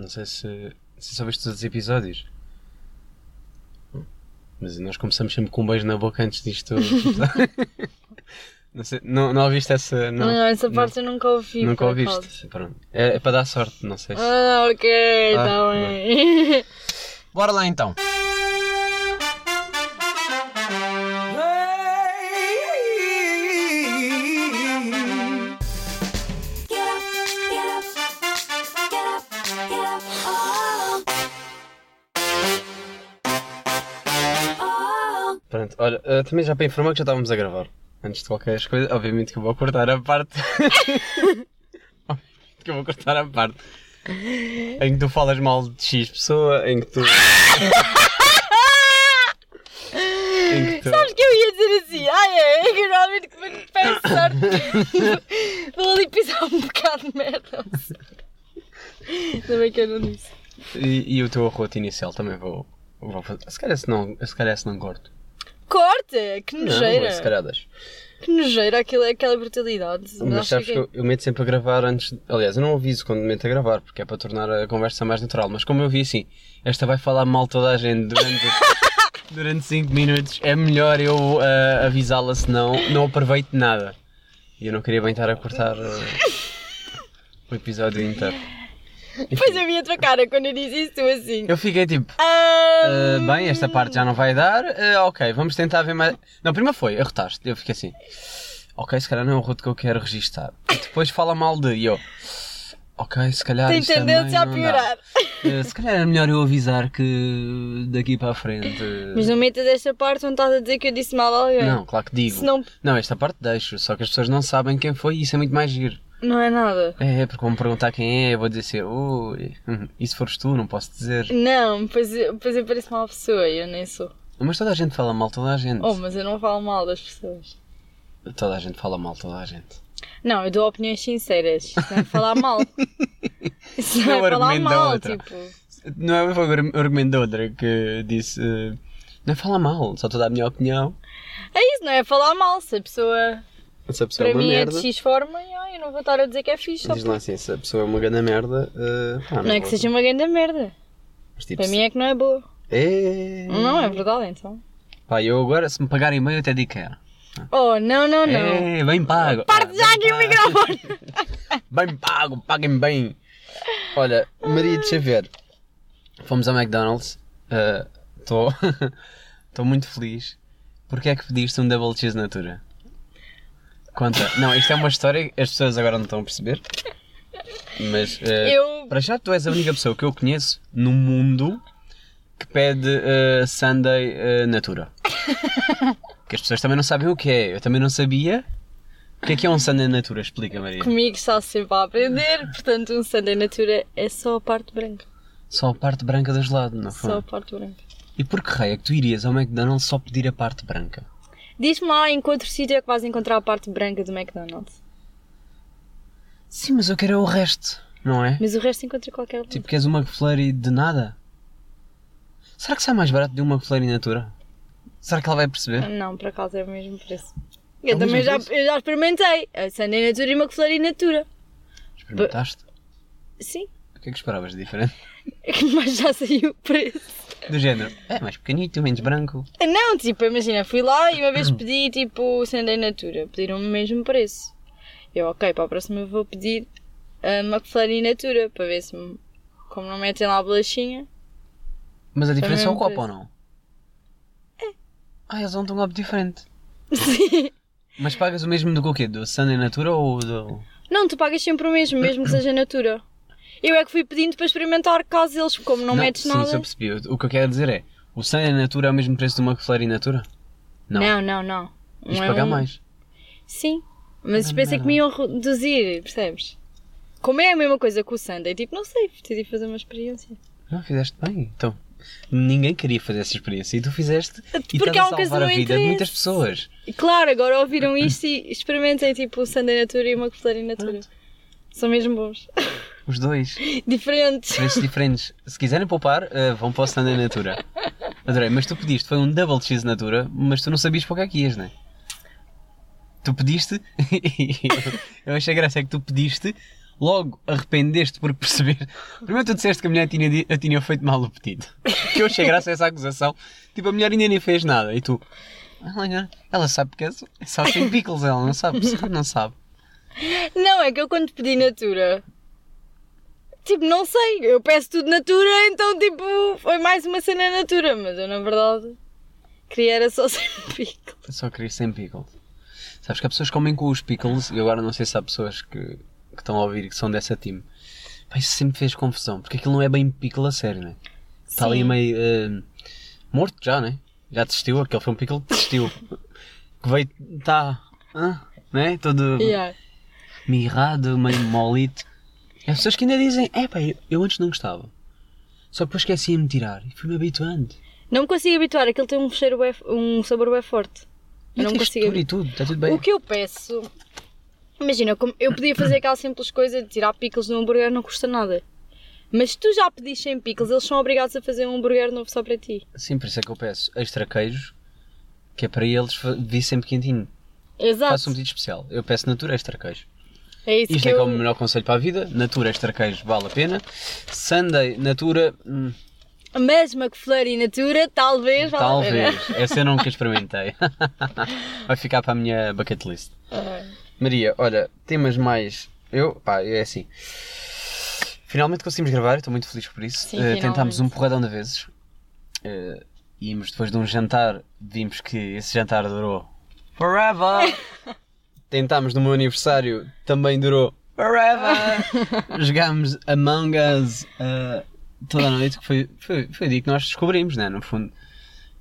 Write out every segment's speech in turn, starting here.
Não sei se, se só viste todos os episódios. Mas nós começamos sempre com um beijo na boca antes disto. não, sei, não, não ouviste essa. Não, Não, essa parte eu nunca ouvi. nunca ouviste. É, é para dar sorte, não sei se. Ah, ok, Ah, tá bem. Bora lá então. Olha, eh, também já para informar que já estávamos a gravar. Antes de qualquer coisa, obviamente que eu vou cortar a parte. obviamente que eu vou cortar a parte. Em que tu falas mal de X pessoa, em que tu. em que tu. Sabes que eu ia dizer assim, ai é, é que me peço sorte, vou ali pisar um bocado de merda. Ainda bem que eu não disse. E, e o teu arroto inicial também vou, vou fazer. Se calhar se não, se calhar se não corto. Corta! Que Não, nojeira! se calhar deixo. Que nojeira aquilo, aquela brutalidade. Mas sabes que que- eu, eu meto sempre a gravar antes. Aliás, eu não aviso quando meto a gravar, porque é para tornar a conversa mais natural. Mas como eu vi assim, esta vai falar mal toda a gente durante, durante 5 minutos, é melhor eu ah, avisá-la, senão não aproveito nada. E eu não queria bem estar a cortar ah, o episódio inteiro. Depois eu vi a tua cara quando eu disse isso, tu assim. Eu fiquei tipo, Ah, ah, bem, esta parte já não vai dar, ah, ok, vamos tentar ver mais. Não, primeiro foi, arrotaste. Eu fiquei assim, ok, se calhar não é o arroto que eu quero registar. E depois fala mal de. E eu, ok, se calhar. Tem tendência a piorar. Eh, se calhar era melhor eu avisar que daqui para a frente. Mas não metas esta parte onde estás a dizer que eu disse mal a alguém. Não, claro que digo. Senão Não, esta parte deixo, só que as pessoas não sabem quem foi e isso é muito mais giro. Não é nada. É, porque vão me perguntar quem é, eu vou dizer assim, ui, hum, e se fores tu, não posso dizer. Não, pois eu, pois eu pareço mal pessoa e eu nem sou. Mas toda a gente fala mal, toda a gente. Oh, mas eu não falo mal das pessoas. Toda a gente fala mal, toda a gente. Não, eu dou opiniões sinceras. Isso não é falar mal. Isso não, Não é é falar mal, tipo. Não é o argumento da outra que disse, eh, não é falar mal, só estou a dar a minha opinião. É isso, não é falar mal. Se a pessoa Se a pessoa é para uma mim merda. é de X forma, e, eu não vou estar a dizer que é fixe. Diz lá assim, se a pessoa é uma grande merda. eh, pá, Não é que seja uma grande merda. Mas, tipo, Para se- mim é que não é boa. É... Não é verdade, então. Pá, eu agora, se me pagarem bem, eu até digo que era. Oh, não, não, não. É, bem pago. Parte já aqui o microfone. Bem pago, paguem bem. Olha, Maria, deixa ver. Fomos ao McDonald's. Estou estou muito feliz. Porquê é que pediste um double cheese natura? Conta. Não, isto é uma história que as pessoas agora não estão a perceber. Mas eh, Eu. para já tu és a única pessoa que eu conheço no mundo que pede eh, Sunday eh, Natura. Que as pessoas também não sabem o que é. Eu também não sabia. O que é que é um Sunday Natura? Explica, Maria. Comigo está sempre a aprender, portanto, um Sunday Natura é só a parte branca. Só a parte branca do gelado, não foi? Só a parte branca. E por que raio é que tu irias ao McDonald's só pedir a parte branca? Diz-me lá em que outro sítio é que vais encontrar a parte branca do McDonald's. Sim, mas eu quero é o resto, não é? Mas o resto encontra qualquer lugar. Tipo, queres uma McFlurry de nada? Será que sai mais barato de uma McFlurry in natura? Será que ela vai perceber? Não, por acaso é o mesmo preço. É Eu também já, eu já experimentei. A Sunday Natura e uma McFlurry Natura. Experimentaste? Sim. O que é que esperavas de diferente? Mas já saiu o preço. Do género, é mais pequenito, menos branco. Não, tipo, imagina, fui lá e uma vez pedi tipo Sunday Natura. Pediram-me o mesmo preço. Eu, ok, para a próxima vou pedir a McFlurry Natura para ver se, como não metem lá a bolachinha. Mas a diferença é o copo ou preço. não? É. Ah, eles dão um copo diferente. Sim. Mas pagas o mesmo do que o quê? Do Sunday Natura ou do... Não, tu pagas sempre o mesmo, mesmo que seja Natura. Eu é que fui pedindo para experimentar caso eles, como não, metes sim, nada. isso eu percebi. O que eu quero dizer é, o Sunday Natura é o mesmo preço de uma McFlurry in natura? Não. Não, não, não. Tens Não é pagar um- mais. Sim, mas Ah, pensei que me iam reduzir, percebes? Como é a mesma coisa que o Sunday, tipo, não sei, decidi fazer uma experiência. Não, fizeste bem. Então, ninguém queria fazer essa experiência e tu fizeste e Porque estás é a uma coisa salvar a vida de muitas interesse. pessoas. E claro, agora ouviram isto e experimentem tipo o Sunday Natura e uma McFlurry Natura. São mesmo bons. Os dois. Diferentes. Preços diferentes. Se quiserem poupar, eh, vão para o Sunday Natura. Adorei, mas tu pediste, foi um double cheese Natura, mas tu não sabias para o que é que ias, não é? Tu pediste, eu achei graça é que tu pediste logo arrependeste por perceber. Primeiro tu disseste que a mulher tinha, di- tinha feito mal o pedido. Que eu achei graça a essa acusação. Tipo, a mulher ainda nem fez nada. E tu, ela sabe que é só- é só sem pickles, ela não sabe. Não sabe. Não, é que eu quando pedi natura. Tipo, não sei, eu peço tudo natura, então tipo, foi mais uma cena natura, mas eu na verdade queria era só sem pico. Eu só queria sem pickles. Sabes que há pessoas que comem com os pickles, e agora não sei se há pessoas que, que estão a ouvir e que são dessa time. Pá, isso sempre fez confusão, porque aquilo não é bem pickle a sério, né? Está ali meio eh, morto já, né? Já desistiu, aquele foi um pickle que desistiu. que veio, está, né? Todo Yeah. mirrado, meio molito. Há pessoas que ainda dizem, é pá, eu, eu antes não gostava. Só que depois esqueci-me de tirar e fui-me habituando. Não me consigo habituar, aquilo tem um cheiro bué- um sabor bem forte. Eu não consigo textura e tudo, está tudo bem. O que eu peço. Imagina, eu podia fazer aquela simples coisa de tirar pickles no hambúrguer, não custa nada. Mas se tu já pedis sem pickles, eles são obrigados a fazer um hambúrguer novo só para ti. Sim, por isso é que eu peço extra queijo, que é para eles vir sempre quentinho. Exato. Faço um pedido especial. Eu peço natura extra queijo. É isso Isto é que é eu. o melhor conselho para a vida. Natura extra queijo vale a pena. Sunday, natura, hum, Mas McFlurry Natura, talvez. vale a pena. talvez. Essa eu nunca experimentei. Vai ficar para a minha bucket list. Ah, Maria, olha, temas mais. Eu, pá, é assim. Finalmente conseguimos gravar, estou muito feliz por isso. Sim, Eh, tentámos um porradão de vezes. Íamos depois de um jantar, vimos que esse jantar durou forever. Tentámos no meu aniversário, também durou forever. Jogámos Among Us eh, toda a noite, que foi, foi, foi o dia que nós descobrimos, né? No fundo.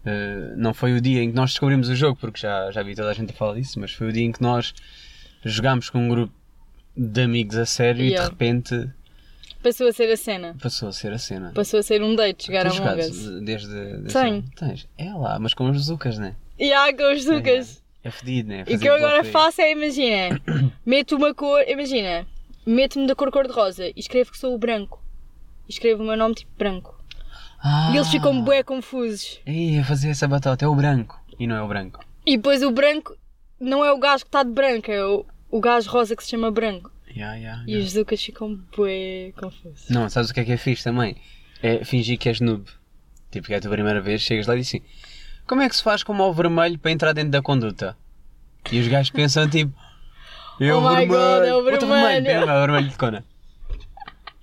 Eh, não foi o dia em que nós descobrimos o jogo, porque já, já vi toda a gente a falar disso, mas foi o dia em que nós jogámos com um grupo de amigos a sério e Yeah. de repente Passou a ser a cena. passou a ser a cena. Passou a ser um date, Tens a jogado Us. desde. desse- Tenho. Tens. É lá, mas com os zucas, né? E há com os sucas. É fedido, né? E o Fazer que eu agora faço é, imagina, meto uma cor, imagina, meto-me da cor cor-de-rosa e escrevo que sou o branco. E escrevo o meu nome tipo branco. Ah, E eles ficam bué confusos. Ei, a fazer essa batata é o branco. E não é o branco. E depois o branco não é o gajo que está de branco, é o, o gajo rosa que se chama branco. Yeah, yeah, E yeah. os zucas ficam bué confusos. Não, sabes o que é que é fixe também? É fingir que és noob. Tipo, que é a tua primeira vez, chegas lá e dizes assim: Como é que se faz com o vermelho para entrar dentro da conduta? E os gajos pensam tipo: É Oh o vermelho. God, é o Outro vermelho." pera, é o vermelho de cona.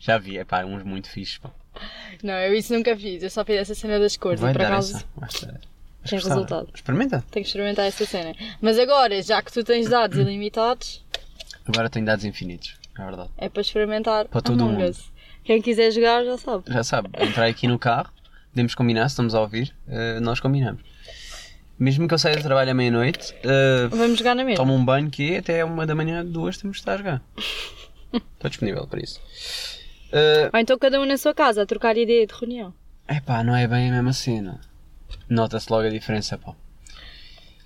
Já vi, é pá, uns muito fixes. Pá. Não, eu isso nunca fiz, eu só fiz essa cena das cores Vai e por acaso essa. Tem resultado. Experimenta. tenho que experimentar essa cena. Mas agora, já que tu tens dados ilimitados, Agora tenho dados infinitos, é verdade. é para experimentar Para todo mundo. Quem quiser jogar já sabe. Já sabe, entrar aqui no carro, podemos combinar, se estamos a ouvir, eh, nós combinamos. Mesmo que eu saia do trabalho à meia-noite, eh, Vamos jogar na mesma. tomo um banho que é até uma da manhã, duas, temos de estar a jogar. Estou disponível para isso. Eh, Ou então cada um na sua casa a trocar ideia de reunião. epá, não é bem a mesma cena. Nota-se logo a diferença, pá.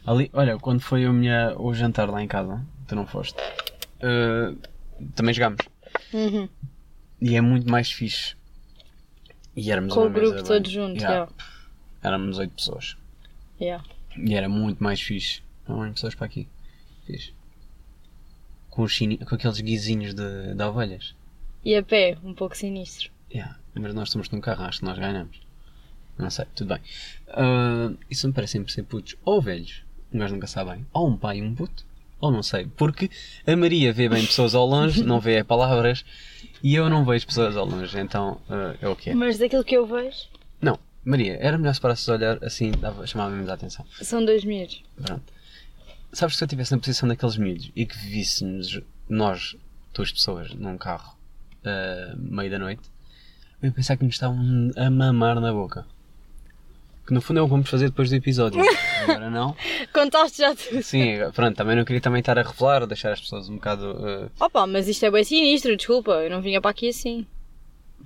Ali, olha, quando foi a minha, o jantar lá em casa, tu não foste, eh, também jogámos. Uhum. E é muito mais fixe. E éramos Com o grupo todo junto, Yeah. yeah. Éramos oito pessoas. Yeah. E era muito mais fixe. Não oito pessoas para aqui. Fixe. Com, os chini... com aqueles guizinhos de, de ovelhas. E a pé, um pouco sinistro. Yeah. Mas nós estamos num carro, acho que nós ganhamos. Não sei, tudo bem. Ah, isso me parece sempre ser putos ou velhos. Gajo nunca sabe bem. Ou um pai e um puto. Ou não sei. Porque a Maria vê bem pessoas ao longe, não vê palavras. E eu não vejo pessoas ao longe. Então ah, é o que é. Mas daquilo que eu vejo, Maria, era melhor se parasses a olhar assim, dava, chamava menos a atenção. são dois miúdos. Pronto. Sabes que se eu estivesse na posição daqueles miúdos e que víssemos nós, duas pessoas, num carro, ah, meio da noite, eu ia pensar que nos estavam a mamar na boca. Que no fundo é o que vamos fazer depois do episódio. Agora não. Contaste já tudo. Sim, pronto, também não queria também estar a revelar, deixar as pessoas um bocado. ah, Opa, mas isto é bem sinistro, desculpa, eu não vinha para aqui assim.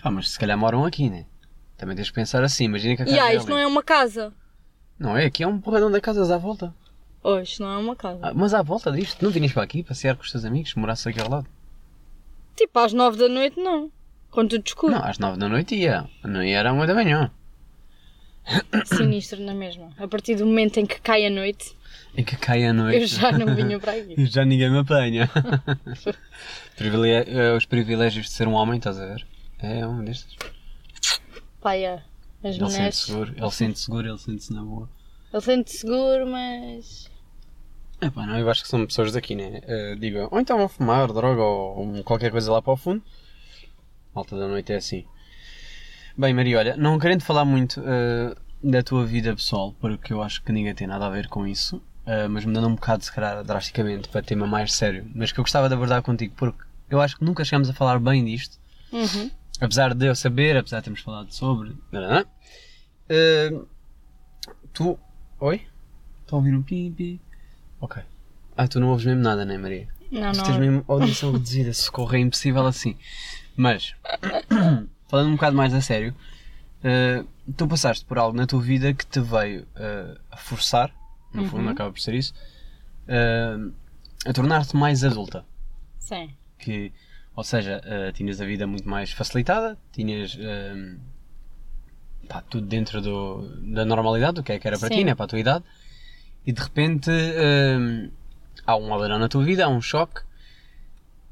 pá, mas se calhar moram aqui, né? Também tens de pensar assim, imagina que a E casa ah, é isto não é uma casa. Não é, aqui é um porradão de casas à volta. Oh, isto não é uma casa. Ah, mas à volta disto, não vinhas para aqui passear com os teus amigos, morasse aqui ao lado? Tipo, às nove da noite não. Quando tudo escuro. Não, às nove da noite ia. Não ia era uma da manhã. sinistro na mesma. A partir do momento em que cai a noite, Em que cai a noite. eu já não vinha para aqui. Já ninguém me apanha. Eh, Os privilégios de ser um homem, estás a ver? É um destes. Pá, é. As Ele sente seguro, ele sente seguro, ele sente-se na boa. Ele sente seguro, mas. É pá, não, eu acho que são pessoas daqui, né? Eh, digo, ou então vão fumar droga ou qualquer coisa lá para o fundo. Malta da noite é assim. Bem, Maria, olha, não querendo falar muito eh, da tua vida pessoal, porque eu acho que ninguém tem nada a ver com isso, eh, mas mudando um bocado, se calhar, drasticamente, para tema mais sério, mas que eu gostava de abordar contigo, porque eu acho que nunca chegamos a falar bem disto, Uhum. Apesar de eu saber, apesar de termos falado sobre. Eh, tu. Oi? Estou a ouvir um pi pi. Ok. Ah, tu não ouves mesmo nada, né, Maria? Não, Tu não. tens mesmo audição reduzida, socorro, é impossível assim. Mas, falando um bocado mais a sério, eh, tu passaste por algo na tua vida que te veio eh, a forçar, no fundo, Uhum. acaba por ser isso, eh, a tornar-te mais adulta. Sim. Que, ou seja, eh, tinhas a vida muito mais facilitada, tinhas eh, pá, tudo dentro do- da normalidade, do que é que era para ti, Sim. né, para a tua idade, e de repente eh, há um aldeirão na tua vida, há um choque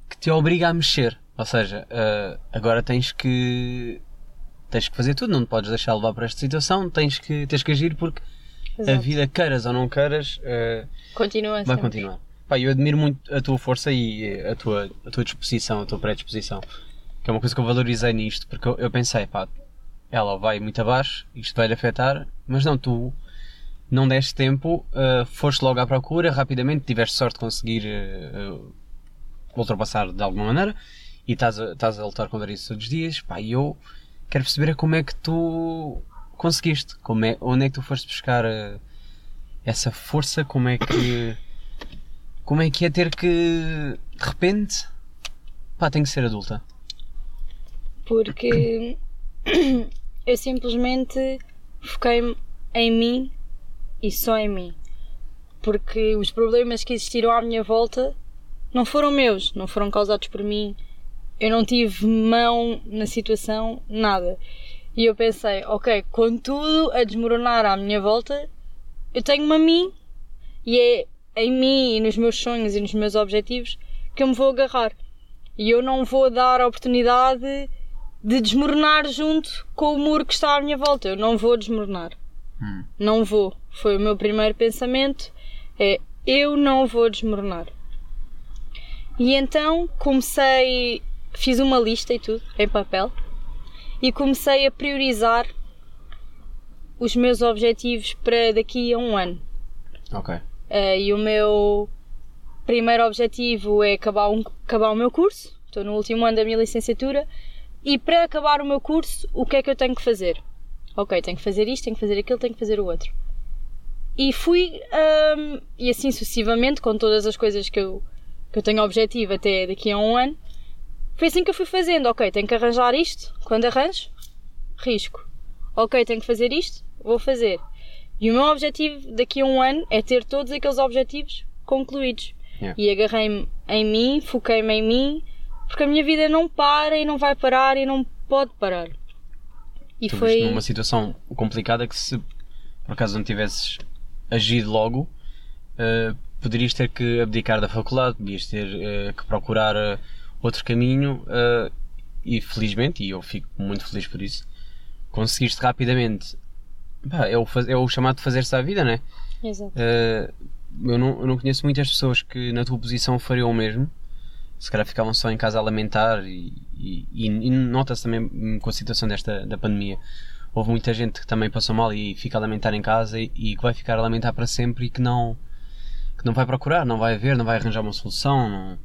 que te obriga a mexer. Ou seja, eh, agora tens que tens que fazer tudo, não te podes deixar levar para esta situação, tens que, tens que agir porque a Exato. vida, queiras ou não queiras, eh, Continua vai sempre. continuar. Pá, eu admiro muito a tua força e a tua, a tua disposição, a tua predisposição. Que é uma coisa que eu valorizei nisto, porque eu, eu pensei, pá, ela vai muito abaixo, isto vai lhe afetar, mas não, tu não deste tempo, eh, foste logo à procura, rapidamente tiveste sorte de conseguir eh, ultrapassar de alguma maneira e estás a, estás a lutar contra isso todos os dias. Pá, e eu quero perceber é como é que tu conseguiste, como é, onde é que tu foste buscar eh, essa força, como é que como é que é ter que de repente pá, tenho que ser adulta. Porque eu simplesmente foquei-me em mim e só em mim. Porque os problemas que existiram à minha volta não foram meus, não foram causados por mim. Eu não tive mão na situação, nada. E eu pensei, ok, com tudo a desmoronar à minha volta, eu tenho-me a mim e é em mim e nos meus sonhos e nos meus objetivos que eu me vou agarrar. E eu não vou dar a oportunidade de desmoronar junto com o muro que está à minha volta. Eu não vou desmoronar. Hum. Não vou. Foi o meu primeiro pensamento. É eu não vou desmoronar. E então comecei, fiz uma lista e tudo em papel e comecei a priorizar os meus objetivos para daqui a um ano. Ok. Eh, e o meu primeiro objetivo é acabar, um- acabar o meu curso. Estou no último ano da minha licenciatura. E para acabar o meu curso, o que é que eu tenho que fazer? Ok, tenho que fazer isto, tenho que fazer aquilo, tenho que fazer o outro. E fui, ahm, e assim sucessivamente, com todas as coisas que eu, que eu tenho objetivo até daqui a um ano, foi assim que eu fui fazendo. Ok, tenho que arranjar isto. Quando arranjo, risco. Ok, tenho que fazer isto, vou fazer. E o meu objetivo daqui a um ano é ter todos aqueles objetivos concluídos. Yeah. E agarrei-me em mim, foquei-me em mim, porque a minha vida não para e não vai parar e não pode parar. E Tu foi. numa situação complicada que se por acaso não tivesses agido logo, eh, poderias ter que abdicar da faculdade, podias ter eh, que procurar eh, outro caminho e felizmente, e eu fico muito feliz por isso, conseguiste rapidamente. Pá, é, o, é o chamado de fazer-se à vida, né? Exato. Eh, eu, não, eu não conheço muitas pessoas que na tua posição fariam o mesmo. Se calhar ficavam só em casa a lamentar e, e, e- e nota-se também com a situação desta da pandemia. Houve muita gente que também passou mal e fica a lamentar em casa e, e que vai ficar a lamentar para sempre e que não que não vai procurar, não vai ver, não vai arranjar uma solução. Não...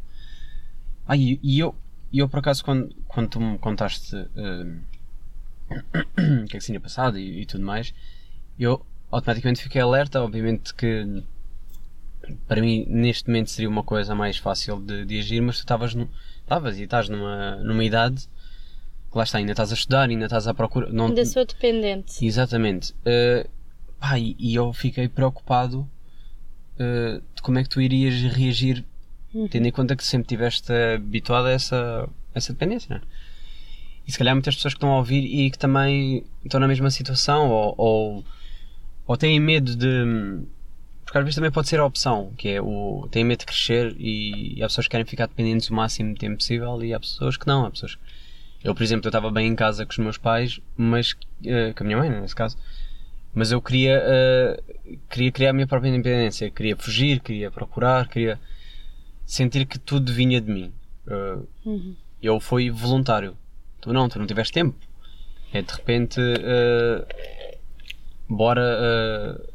Ah, e, eu, eu por acaso quando, quando tu me contaste hum, o que é que se tinha passado e, e tudo mais, eu automaticamente fiquei alerta, obviamente que para mim neste momento seria uma coisa mais fácil de, de agir, mas tu estavas e estás numa, numa idade que lá está, ainda estás a estudar, ainda estás à procura. Não, Ainda sou dependente. Exatamente. Uh, pá, e, e eu fiquei preocupado uh, de como é que tu irias reagir, Uhum. tendo em conta que sempre estiveste habituado a essa, essa dependência, não é? E se calhar muitas pessoas que estão a ouvir e que também estão na mesma situação ou, ou, ou têm medo de. Porque às vezes também pode ser a opção, que é o. têm medo de crescer e, e há pessoas que querem ficar dependentes o máximo de tempo possível e há pessoas que não. Há pessoas. Eu, por exemplo, eu estava bem em casa com os meus pais, mas. eh, com a minha mãe, nesse caso. Mas eu queria, eh, queria criar a minha própria independência. Queria fugir, queria procurar, queria sentir que tudo vinha de mim. Eh, Uhum. eu fui voluntário. Tu não, tu não tiveste tempo. É de repente. eh, bora. eh,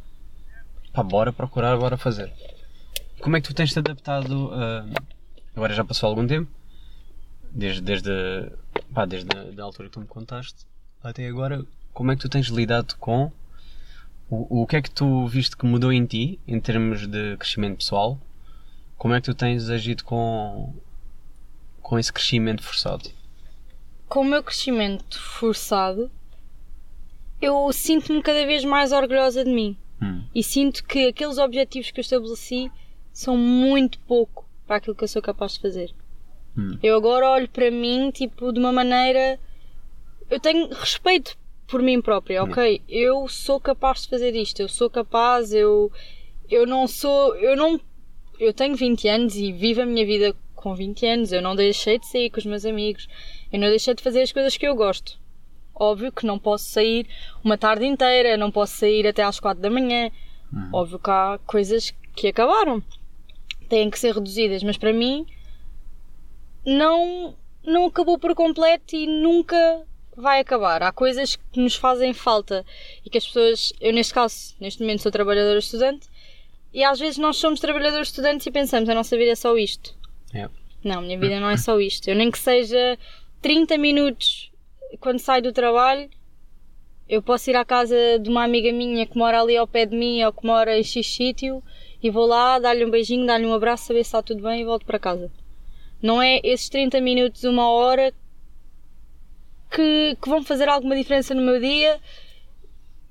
pá, bora procurar, bora fazer. Como é que tu tens-te adaptado? eh, agora já passou algum tempo. Desde, desde, pá, desde a altura que tu me contaste até agora. Como é que tu tens lidado com. O, o que é que tu viste que mudou em ti, em termos de crescimento pessoal? Como é que tu tens agido com, com esse crescimento forçado? Com o meu crescimento forçado, eu sinto-me cada vez mais orgulhosa de mim. Hum. E sinto que aqueles objetivos que eu estabeleci são muito pouco para aquilo que eu sou capaz de fazer. Hum. Eu agora olho para mim, tipo, de uma maneira. Eu tenho respeito por mim própria, ok? Eu sou capaz de fazer isto, eu sou capaz, eu. Eu não sou. Eu não. Eu tenho 20 anos e vivo a minha vida com 20 anos. Eu não deixei de sair com os meus amigos. Eu não deixei de fazer as coisas que eu gosto. Óbvio que não posso sair uma tarde inteira, não posso sair até às 4 da manhã. Óbvio que há coisas que acabaram. Têm que ser reduzidas, mas para mim não, não acabou por completo e nunca vai acabar. Há coisas que nos fazem falta e que as pessoas, eu neste caso, neste momento sou trabalhadora estudante e às vezes nós somos trabalhadores estudantes e pensamos a nossa vida é só isto. É. Não, a minha vida não é só isto. Eu nem que seja 30 minutos quando saio do trabalho, eu posso ir à casa de uma amiga minha que mora ali ao pé de mim ou que mora em X sítio e vou lá, dar-lhe um beijinho, dar-lhe um abraço, saber se está tudo bem e volto para casa. Não é esses 30 minutos, uma hora que, que vão fazer alguma diferença no meu dia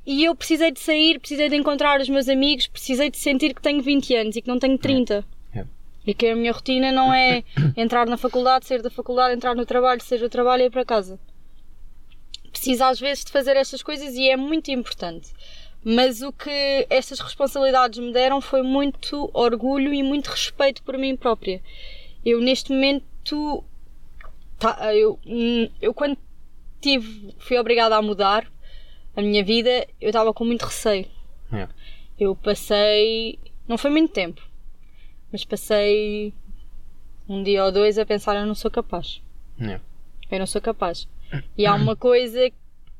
e eu precisei de sair, precisei de encontrar os meus amigos, precisei de sentir que tenho 20 anos e que não tenho 30. E que a minha rotina não é entrar na faculdade, sair da faculdade, entrar no trabalho, sair do trabalho e ir para casa. Preciso às vezes de fazer estas coisas e é muito importante. Mas o que estas responsabilidades me deram foi muito orgulho e muito respeito por mim própria. Eu neste momento, tá, eu, hum, eu quando tive, fui obrigada a mudar a minha vida, eu estava com muito receio. É. Eu passei, não foi muito tempo, mas passei um dia ou dois a pensar: eu não sou capaz. É. Eu não sou capaz. E há uma coisa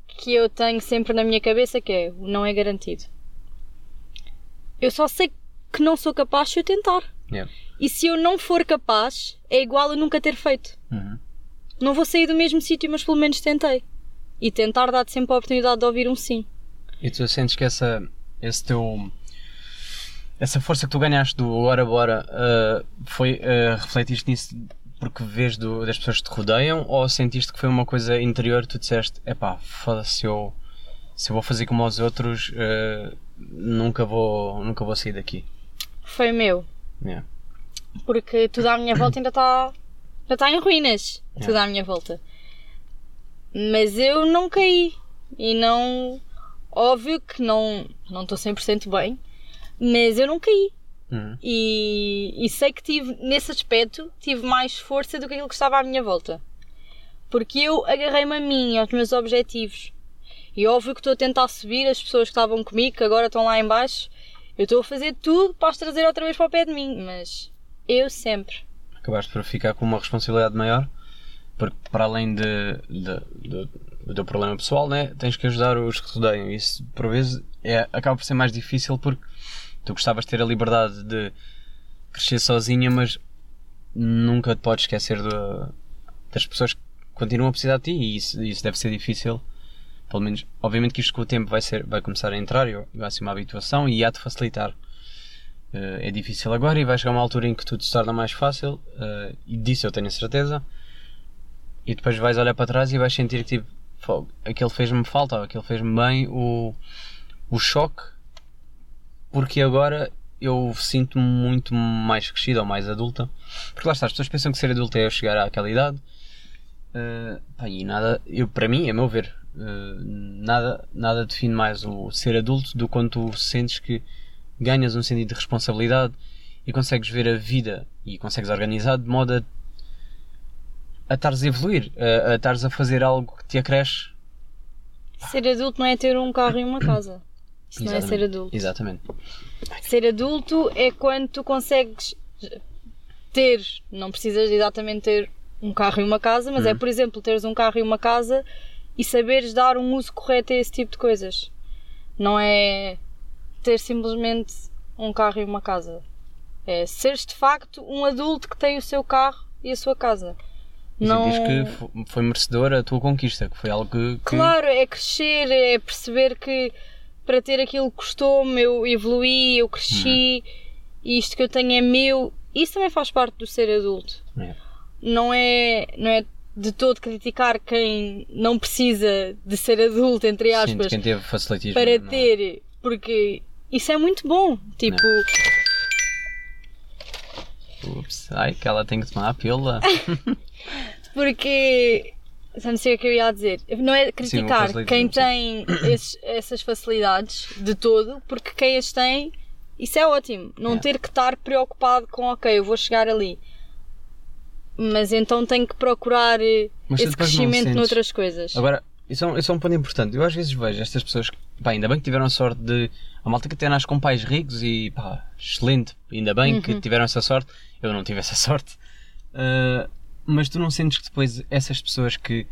que eu tenho sempre na minha cabeça que é: o não é garantido. Eu só sei que não sou capaz se eu tentar. E se eu não for capaz, é igual a nunca ter feito. Uhum. Não vou sair do mesmo sítio, mas pelo menos tentei. E tentar dá-te sempre a oportunidade de ouvir um sim. E tu sentes que essa, esse teu. Essa força que tu ganhaste do agora bora uh, foi. Uh, refletiste nisso porque vês do, das pessoas que te rodeiam ou sentiste que foi uma coisa interior tu disseste epá, foda-se se eu, se eu vou fazer como aos outros uh, nunca vou nunca vou sair daqui. Foi meu. Yeah. Porque tudo à minha volta ainda está. ainda está em ruínas. Yeah. Tudo à minha volta. Mas eu não caí. E não. Óbvio que não não estou 100% bem. Mas eu não caí. Uhum. E, e sei que tive, nesse aspecto, tive mais força do que aquilo que estava à minha volta. Porque eu agarrei-me a mim aos meus objetivos. E óbvio que estou a tentar subir as pessoas que estavam comigo, que agora estão lá em baixo. Eu estou a fazer tudo para as trazer outra vez para o pé de mim. Mas eu sempre. Acabaste por ficar com uma responsabilidade maior porque para além de, de- de- do teu problema pessoal, né, tens que ajudar os que te rodeiam. Isso por vezes é, acaba por ser mais difícil porque tu gostavas de ter a liberdade de crescer sozinha, mas nunca te podes esquecer de- das pessoas que continuam a precisar de ti e isso, isso deve ser difícil. Pelo menos, obviamente que isto com o tempo vai, ser, vai começar a entrar e vai ser uma habituação e há de facilitar. Eh, é difícil agora e vai chegar uma altura em que tudo se torna mais fácil eh, e disso eu tenho a certeza e depois vais olhar para trás e vais sentir que tipo, "Fogo, aquele fez-me falta, aquele fez-me bem o, o choque porque agora eu sinto-me muito mais crescida ou mais adulta porque lá está, as pessoas pensam que ser adulto é eu chegar àquela idade Uh, pá, e nada, eu, para mim, a meu ver, uh, nada, nada define mais o ser adulto do quanto sentes que ganhas um sentido de responsabilidade e consegues ver a vida e consegues organizar de modo a, a estares a evoluir, a, a estares a fazer algo que te acresce. Ser adulto não é ter um carro e uma casa. Isso não é ser adulto. Exatamente. Ser adulto é quando tu consegues ter, não precisas exatamente ter um carro e uma casa, mas Uhum. é, por exemplo, teres um carro e uma casa e saberes dar um uso correto a esse tipo de coisas. Não é ter simplesmente um carro e uma casa. É seres de facto um adulto que tem o seu carro e a sua casa. E Não... sentires que fo- foi merecedor a tua conquista, que foi algo que. que- Claro, é crescer, é perceber que para ter aquilo que custou-me, eu evoluí, eu cresci, e isto que eu tenho é meu. Isso também faz parte do ser adulto. É. Não é, não é de todo criticar quem não precisa de ser adulto, entre Sim, aspas, quem teve facilitismo. para não é? ter, porque isso é muito bom. Tipo, Ups, ai, que ela tem que tomar a pílula. Porque. Não sei o que eu ia dizer. Não é criticar facilitismo, quem sim. tem esses- essas facilidades de todo, porque quem as tem, isso é ótimo. Não É. ter que estar preocupado com, ok, eu vou chegar ali. Mas então tenho que procurar eh, Mas esse crescimento noutras coisas. Agora, isso é, um, isso é um ponto importante. Eu às vezes vejo estas pessoas que, pá, ainda bem que tiveram a sorte de. A malta que até nasce com pais ricos e, pá, excelente, ainda bem que tiveram essa sorte. Eu não tive essa sorte. Ah, mas tu não sentes que depois essas pessoas que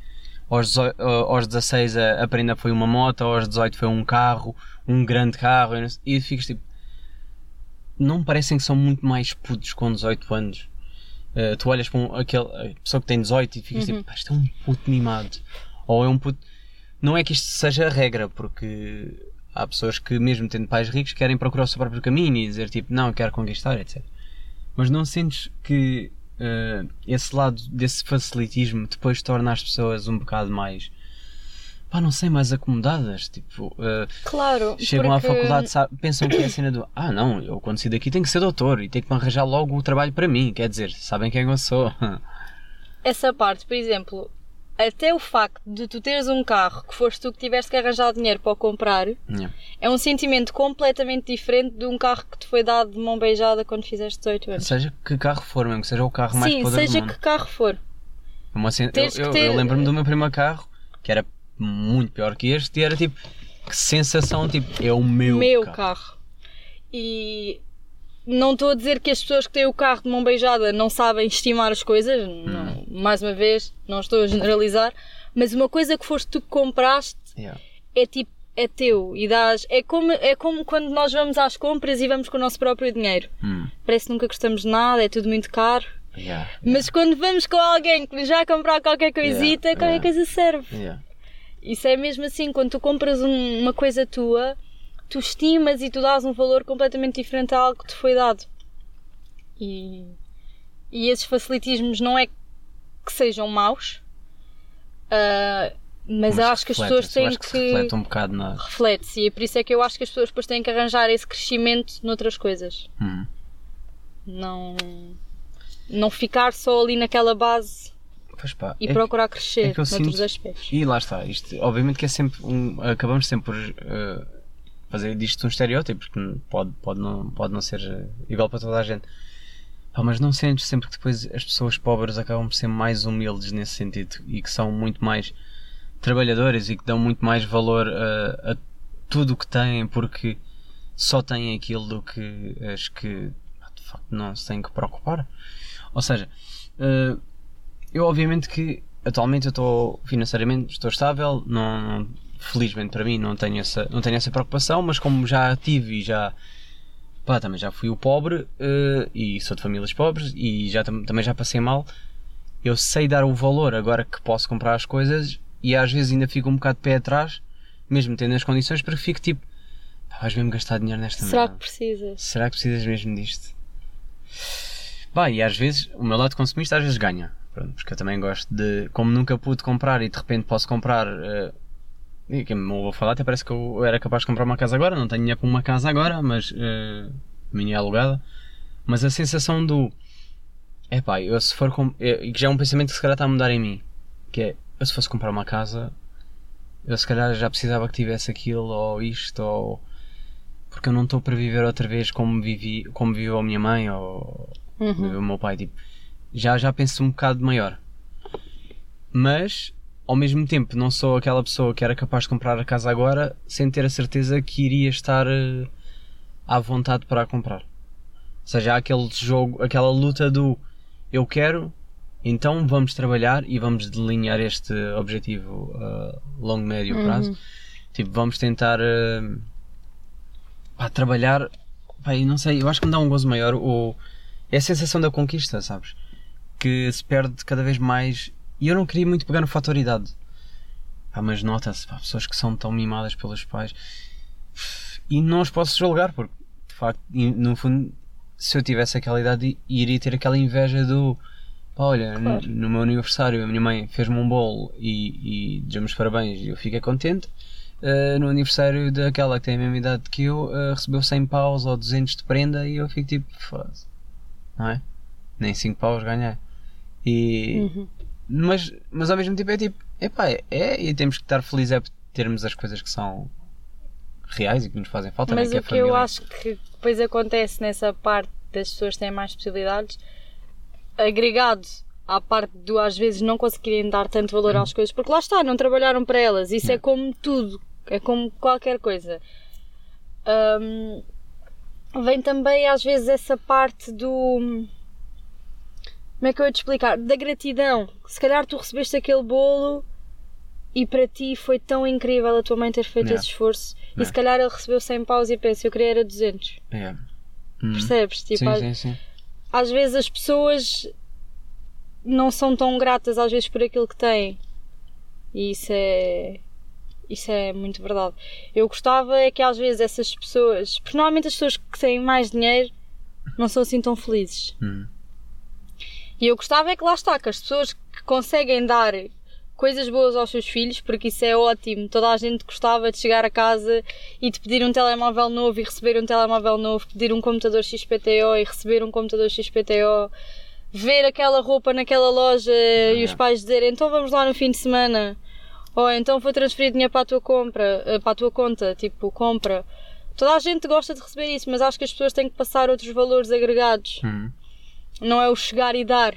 aos, 18 aos 16 a, a prenda foi uma moto, aos 18 foi um carro, um grande carro, e ficas tipo. Não parecem que são muito mais putos com 18 anos. Uh, tu olhas para um, aquele, a pessoa que tem 18 e ficas tipo, pá, isto é um puto mimado. Ou é um puto. Não é que isto seja a regra, porque há pessoas que, mesmo tendo pais ricos, querem procurar o seu próprio caminho e dizer tipo, não, eu quero conquistar, etc. Mas não sentes que uh, esse lado desse facilitismo depois torna as pessoas um bocado mais. pá, não sei, mais acomodadas? Tipo, uh, Claro, chegam à porque- faculdade, sabe- pensam que é a cena do ah não, eu quando sair daqui tenho que ser doutor e tenho que me arranjar logo o trabalho para mim, quer dizer, sabem quem eu sou. essa parte, por exemplo, até o facto de tu teres um carro que foste tu que tiveste que arranjar dinheiro para o comprar, Yeah. é um sentimento completamente diferente de um carro que te foi dado de mão beijada quando fizeste 18 anos. Seja que carro for, mesmo que seja o carro mais Sim, podre do seja que carro for. Uma eu eu- ter- eu lembro-me do meu primeiro carro, que era muito pior que este, e era tipo, que sensação, tipo, é o meu, meu carro. carro. E não estou a dizer que as pessoas que têm o carro de mão beijada não sabem estimar as coisas, não, mais uma vez, não estou a generalizar, mas uma coisa que foste tu que compraste Yeah. é tipo, é teu e dás. É como, é como quando nós vamos às compras e vamos com o nosso próprio dinheiro. Hum, Parece que nunca gostamos de nada, é tudo muito caro. yeah, Mas quando vamos com alguém que nos já comprar qualquer coisita, Yeah, qualquer yeah. coisa serve. yeah. Isso é mesmo assim, quando tu compras um- uma coisa tua, tu estimas e tu dás um valor completamente diferente a algo que te foi dado. E, e esses facilitismos não é que sejam maus, ah, mas, eu acho que as pessoas têm que, que. reflete um bocado na. Reflete-se, e é por isso é que eu acho que as pessoas depois têm que arranjar esse crescimento noutras coisas. Hum. Não, não ficar só ali naquela base pá, e é que- procurar crescer é que eu noutros sinto- aspectos. E lá está, isto obviamente que é sempre um. Acabamos sempre por eh, fazer disto um estereótipo, porque pode, pode, não, pode não ser eh, igual para toda a gente. Pá, mas não sentes sempre que depois as pessoas pobres acabam por ser mais humildes nesse sentido e que são muito mais trabalhadoras e que dão muito mais valor a, a tudo o que têm porque só têm aquilo do que as que de facto não se têm que preocupar. Ou seja, eh, eu obviamente que atualmente eu estou financeiramente estou estável, não- felizmente para mim não tenho essa não tenho essa preocupação, mas como já tive e já pá, também já fui o pobre eh, e sou de famílias pobres e já tam- também já passei mal, eu sei dar o valor agora que posso comprar as coisas e às vezes ainda fico um bocado de pé atrás, mesmo tendo as condições, porque fico tipo, pá, vais mesmo gastar dinheiro nesta Será merda. que precisas? Será que precisas mesmo disto? Bah, e às vezes, o meu lado consumista às vezes ganha. Pronto, porque eu também gosto de, como nunca pude comprar e de repente posso comprar. eh, e que não vou falar, até parece que eu era capaz de comprar uma casa agora. Não tenho dinheiro para uma casa agora, mas a minha é alugada. Mas a sensação do. É pá, eu se for. Com, que já é um pensamento que se calhar está a mudar em mim. Que é, eu se fosse comprar uma casa, eu se calhar já precisava que tivesse aquilo ou isto ou. Porque eu não estou para viver outra vez como vivi, como viveu a minha mãe ou Uhum. viveu o meu pai. Tipo, já, já penso um bocado maior. Mas, ao mesmo tempo, não sou aquela pessoa que era capaz de comprar a casa agora sem ter a certeza que iria estar eh, à vontade para a comprar. Ou seja, há aquele jogo, aquela luta do eu quero, então vamos trabalhar e vamos delinear este objetivo a longo, médio prazo. Tipo, vamos tentar eh, pá, trabalhar. Pá, não sei, eu acho que me dá um gozo maior o, é a sensação da conquista, sabes? Que se perde cada vez mais. E eu não queria muito pegar no fator idade. Pá, mas nota-se, pá, pessoas que são tão mimadas pelos pais. E não os posso julgar, porque de facto, no fundo, se eu tivesse aquela idade, iria ter aquela inveja do. Pá, olha, Claro. no meu aniversário a minha mãe fez-me um bolo e, e desejou-me os parabéns e eu fiquei contente. Uh, no aniversário daquela que tem a mesma idade que eu, uh, recebeu 100 paus ou 200 de prenda e eu fico tipo, foda-se, não é? Nem 5 paus ganhei. E, Uhum. Mas, mas ao mesmo tempo é tipo, epá, é, é e temos que estar felizes é por termos as coisas que são reais e que nos fazem falta, Mas né? que é o a que eu acho que depois acontece nessa parte das pessoas que têm mais possibilidades, agregado à parte do às vezes não conseguirem dar tanto valor às coisas, porque lá está, não trabalharam para elas. Isso é como tudo, é como qualquer coisa. Hum, vem também às vezes essa parte do. Como é que eu ia te explicar? Da gratidão. Se calhar tu recebeste aquele bolo e para ti foi tão incrível a tua mãe ter feito Yeah. esse esforço. E Yeah. se calhar ele recebeu 100 paus e pensa, eu queria era 200. É. Hum. Percebes? Tipo, Sim, às, sim, sim. às vezes as pessoas não são tão gratas às vezes por aquilo que têm. E isso é. Isso é muito verdade. Eu gostava é que às vezes essas pessoas. Porque normalmente as pessoas que têm mais dinheiro não são assim tão felizes. Hum. E eu gostava é que lá está, que as pessoas que conseguem dar coisas boas aos seus filhos, porque isso é ótimo. Toda a gente gostava de chegar a casa e de pedir um telemóvel novo e receber um telemóvel novo, pedir um computador XPTO e receber um computador XPTO, ver aquela roupa naquela loja e os pais dizerem então vamos lá no fim de semana. Ou então vou transferir dinheiro para a tua compra, eh, para a tua conta, tipo, compra. Toda a gente gosta de receber isso, mas acho que as pessoas têm que passar outros valores agregados. Hum. Não é o chegar e dar.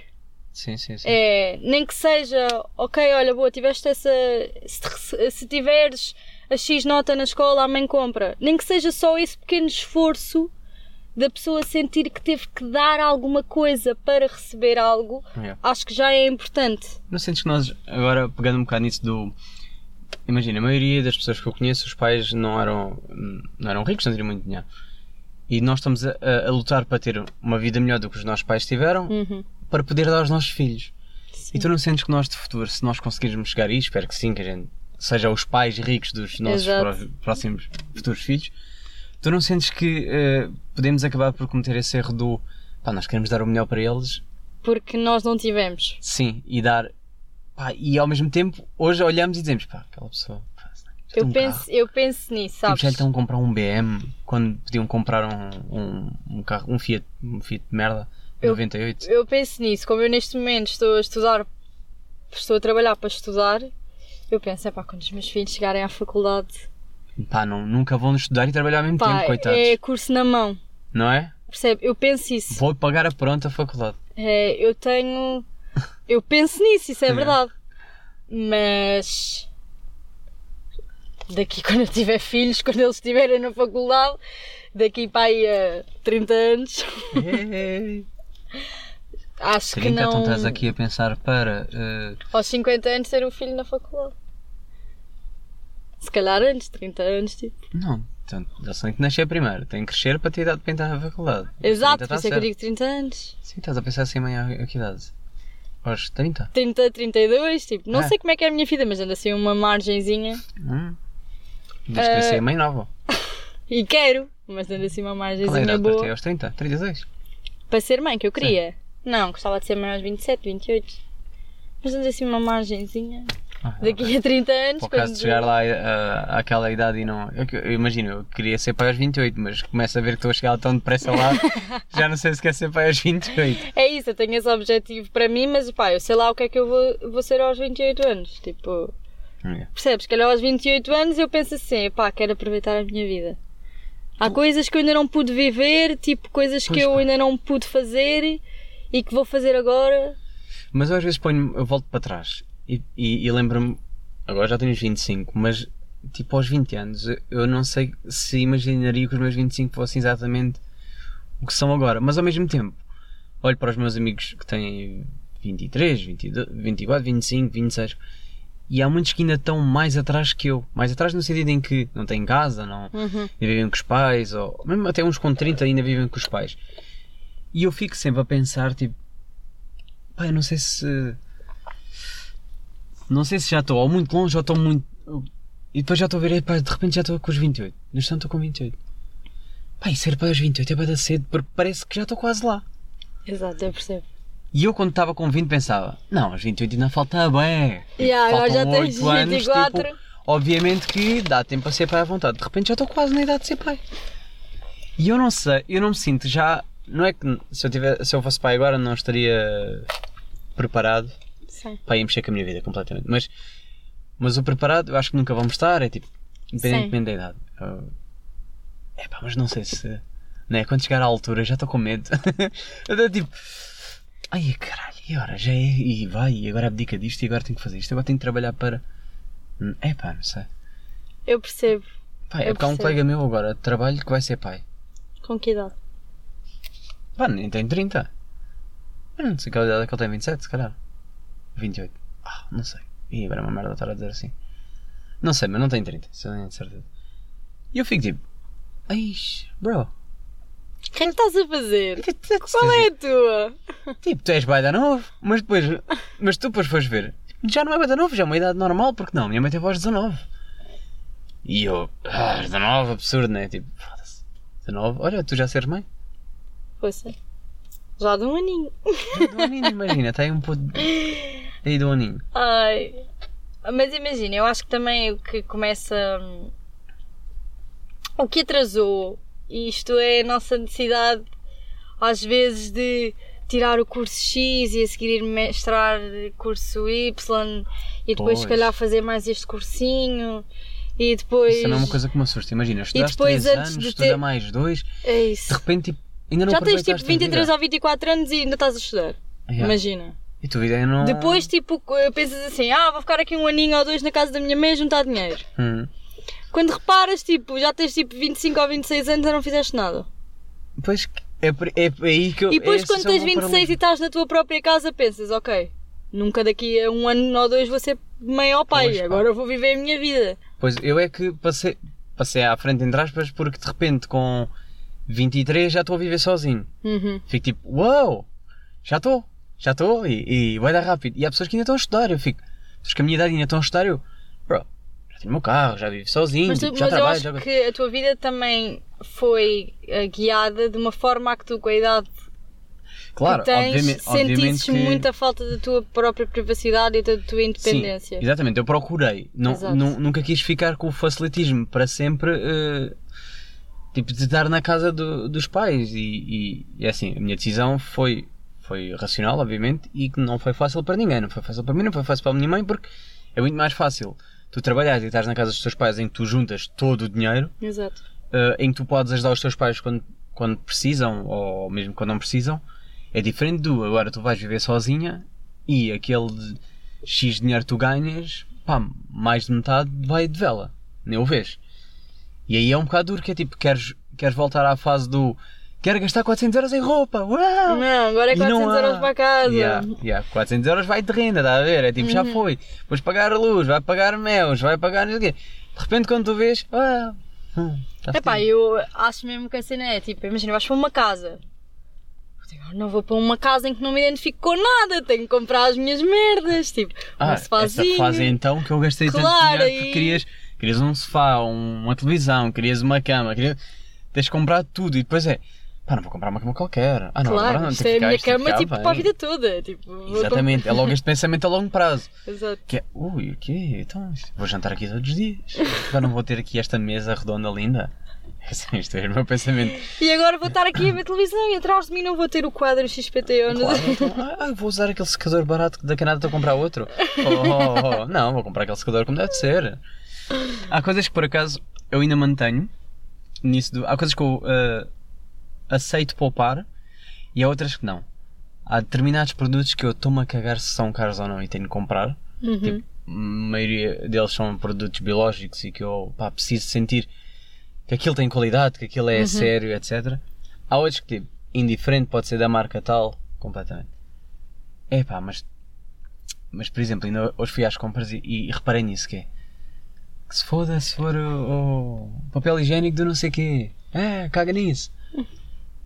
Sim, sim, sim. É, nem que seja, ok, olha, boa, tiveste essa. Se, se tiveres a X nota na escola, a mãe compra. Nem que seja só esse pequeno esforço da pessoa sentir que teve que dar alguma coisa para receber algo, É. acho que já é importante. Não sentes que nós, agora pegando um bocado nisso do. Imagina, a maioria das pessoas que eu conheço, os pais não eram, não eram ricos, não tinham muito dinheiro. E nós estamos a, a- a lutar para ter uma vida melhor do que os nossos pais tiveram, Uhum. para poder dar aos nossos filhos. Sim. E tu não sentes que nós de futuro, se nós conseguirmos chegar aí, espero que sim, que a gente seja os pais ricos dos nossos Exato. próximos futuros filhos, tu não sentes que eh, podemos acabar por cometer esse erro do pá, nós queremos dar o melhor para eles, Porque nós não tivemos. sim, e dar pá, e ao mesmo tempo hoje olhamos e dizemos pá, aquela pessoa Eu um penso, carro. eu penso nisso, Tipo, sabes? já lhe estão a comprar um BM quando podiam comprar um, um, um carro, um Fiat, um Fiat de merda, Eu- 98. Eu penso nisso, como eu neste momento estou a estudar, estou a trabalhar para estudar, eu penso, é pá, quando os meus filhos chegarem à faculdade, Pá, não, nunca vão estudar e trabalhar ao mesmo pá, tempo, coitados. é curso na mão, Não é? percebe? Eu penso isso. Vou pagar a pronta a faculdade. É, eu tenho. Eu penso nisso, isso é É. verdade. Mas. Daqui quando eu tiver filhos, quando eles estiverem na faculdade, daqui para aí a 30 anos, acho que 30, não. então estás aqui a pensar para. eh, Aos 50 anos ter um filho na faculdade. Se calhar antes, 30 anos, tipo. não, então, eles têm que nascer primeiro, têm que crescer para ter idade para entrar na faculdade. Exato, 30 por isso é que eu digo 30 anos. Sim, estás a pensar assim amanhã a que idade? Aos 30? 30, 32, tipo. Não É. sei como é que é a minha vida, mas anda assim uma margenzinha. Hum. Deves Eh, crescer mãe nova. E quero, mas anda assim uma Qual é boa. ti? Aos 30? 32? Para ser mãe, que eu queria. Não, gostava de ser mãe aos 27, 28. Mas ando assim uma margenzinha. Ah, Daqui a 30 anos, Por caso de chegar lá ah, àquela idade e não. Eu, eu imagino, eu queria ser pai aos 28, mas começo a ver que estou a chegar tão depressa lá, já não sei se quer ser pai aos 28. É isso, eu tenho esse objetivo para mim, mas pá, eu sei lá o que é que eu vou, vou ser aos 28 anos. Tipo, É. percebes? Que aos 28 anos eu penso assim, pá, quero aproveitar a minha vida. Há coisas que eu ainda não pude viver, tipo, coisas que Pois, eu pá. ainda não pude fazer e que vou fazer agora. Mas eu às vezes ponho, eu volto para trás e, e, e lembro-me, agora já tenho os 25, mas tipo aos 20 anos, eu- eu não sei se imaginaria que os meus 25 fossem exatamente o que são agora, mas ao mesmo tempo, olho para os meus amigos que têm 23, 22, 24, 25, 26 e há muitos que ainda estão mais atrás que eu, mais atrás no sentido em que não têm casa, não, Uhum. vivem com os pais, ou mesmo até uns com 30 ainda vivem com os pais. E eu fico sempre a pensar, tipo, pá, eu não sei se. Não sei se já estou ou muito longe ou estou muito. E depois já estou a ver, pá, de repente já estou com os 28. Neste instante estou com 28. Pá, e ser pai aos 28 é para dar cedo, porque parece que já estou quase lá. Exato, eu percebo. E eu quando estava com 20 pensava, não, aos 28 ainda falta bem. Yeah, agora já tens oito anos, 24. tipo, obviamente que dá tempo a ser pai à vontade. De repente já estou quase na idade de ser pai. E eu não sei, eu não me sinto já. Não é que se eu, tiver, se eu fosse pai agora não estaria preparado Sim. para ir mexer com a minha vida completamente. Mas, mas o preparado eu acho que nunca vamos estar, é tipo, independentemente da idade. É pá, mas não sei se. Né, quando chegar à altura já estou com medo. eu estou tipo. Ai caralho, e agora? Já é, e vai, e agora abdica disto, e agora tenho que fazer isto, agora tenho que trabalhar para. É pá, não sei. Eu percebo. Pá, é porque há um colega meu agora de trabalho que vai ser pai. Com que idade? Pá, nem tem 30. Eu não sei qual idade é que ele tem, 27, se calhar. 28. Ah, não sei. E agora é uma merda estar a dizer assim. Não sei, mas não tem 30, isso eu tenho certeza. E eu fico tipo. Eish, bro. O que é que estás a fazer? que- que- Qual é a tua? Tipo, tu és baida novo, mas depois. Mas tu depois fores ver. Já não é baida novo, já é uma idade normal, porque não? Minha mãe teve aos 19. E eu. Ah, 19, absurdo, né? Tipo, foda-se. 19, olha, tu já seres mãe? Poxa. Já de um aninho. Do aninho, imagina, está aí um pouco. Aí do aninho. Ai. Mas imagina, eu acho que também o que começa. hum, O que atrasou, e isto é a nossa necessidade, às vezes, de tirar o curso X e a seguir ir mestrar curso Y e depois, se calhar, fazer mais este cursinho e depois. Isso não é uma coisa que me assusta. Imagina, estudaste depois, 3 antes anos, de estuda ter- mais 2, É de repente tipo, ainda não Já tens tipo aproveitaste a 23 vida. ou 24 anos e ainda estás a estudar. Yeah. Imagina. E tu vida não. Depois, tipo, pensas assim: ah, vou ficar aqui um aninho ou dois na casa da minha mãe e juntar dinheiro. Hum. Quando reparas, tipo, já tens tipo 25 ou 26 anos e não fizeste nada. Pois é, é por aí que eu. E depois, quando é tens meu 26 e paralelismo. estás na tua própria casa, pensas: ok, nunca daqui a um ano ou dois vou ser mãe ou pai, Pois, agora eu vou viver a minha vida. Pois eu é que passei, passei à frente, entre aspas, porque de repente com 23 já estou a viver sozinho. Uhum. Fico tipo, uau, já estou, já estou e, e vai dar rápido. E há pessoas que ainda estão a estudar. Eu fico, pessoas que a minha idade ainda estão a estudar. Eu, bro, tenho o meu carro, já vivo sozinho, Mas, tu- tipo, já mas eu trabalho. acho já... que a tua vida também foi eh, guiada de uma forma a que tu, com a idade Claro, que tens, obviamente, obviamente sentisses que... muita falta da tua própria privacidade e da tua independência. Sim, exatamente, eu procurei. Não, nu- nunca quis ficar com o facilitismo para sempre. eh, tipo, de estar na casa do- dos pais. E, e, assim, a minha decisão foi, foi racional, obviamente, e que não foi fácil para ninguém. Não foi fácil para mim, não foi fácil para a minha mãe, porque é muito mais fácil tu trabalhares e estás na casa dos teus pais em que tu juntas todo o dinheiro, Exato. eh, em que tu podes ajudar os teus pais quando, quando precisam, ou mesmo quando não precisam. É diferente do agora tu vais viver sozinha e aquele X dinheiro que tu ganhas, pá, mais de metade vai de vela. Nem o vês. E aí é um bocado duro que é tipo, queres, queres voltar à fase do quero gastar 400 euros em roupa, uau! Não, agora é E não 400 há. euros para casa. Yeah, yeah, 400 euros vai de renda, está a ver? É tipo, já Uhum. foi. Vais pagar a luz, vai pagar meus, vai pagar não sei o quê. De repente quando tu vês, hum, tá Epá, eu acho mesmo que a cena é tipo, imagina, vais para uma casa. Eu digo, "Ah, Não vou para uma casa em que não me identifico com nada, tenho que comprar as minhas merdas, tipo, Ah, um essa sofazinho. fase então que eu gastei Claro, tanto dinheiro porque e- querias, querias um sofá, um- uma televisão, querias uma cama, querias... tens de comprar tudo e depois é, Pá, não vou comprar uma cama qualquer. Ah, não, claro, agora não isto é a minha cama ficar tipo bem. para a vida toda. Tipo, Exatamente, é logo este pensamento a longo prazo. Exato. Que é, ui, o quê? Então, vou jantar aqui todos os dias. Agora não vou ter aqui esta mesa redonda linda. Assim, isto é o meu pensamento. E agora vou estar aqui a ver televisão e atrás de mim não vou ter o quadro XPTO. Claro, então, ah, vou usar aquele secador barato da Canadá estou a comprar outro. Oh, oh, oh. Não, vou comprar aquele secador como deve de ser. Há coisas que por acaso eu ainda mantenho nisso. do- há coisas que eu ah, aceito poupar e há outras que não. Há determinados produtos que eu estou-me a cagar se são caros ou não e tenho que comprar. Uhum. Tipo, a maioria deles são produtos biológicos e que eu pá, preciso sentir que aquilo tem qualidade, que aquilo é sério, etc. Há outros que, tipo, indiferente, pode ser da marca tal, completamente. É pá, mas. Mas, por exemplo, ainda hoje fui às compras e, e reparei nisso: que é. Que se foda se for o, o papel higiênico do não sei quê. É, caga nisso.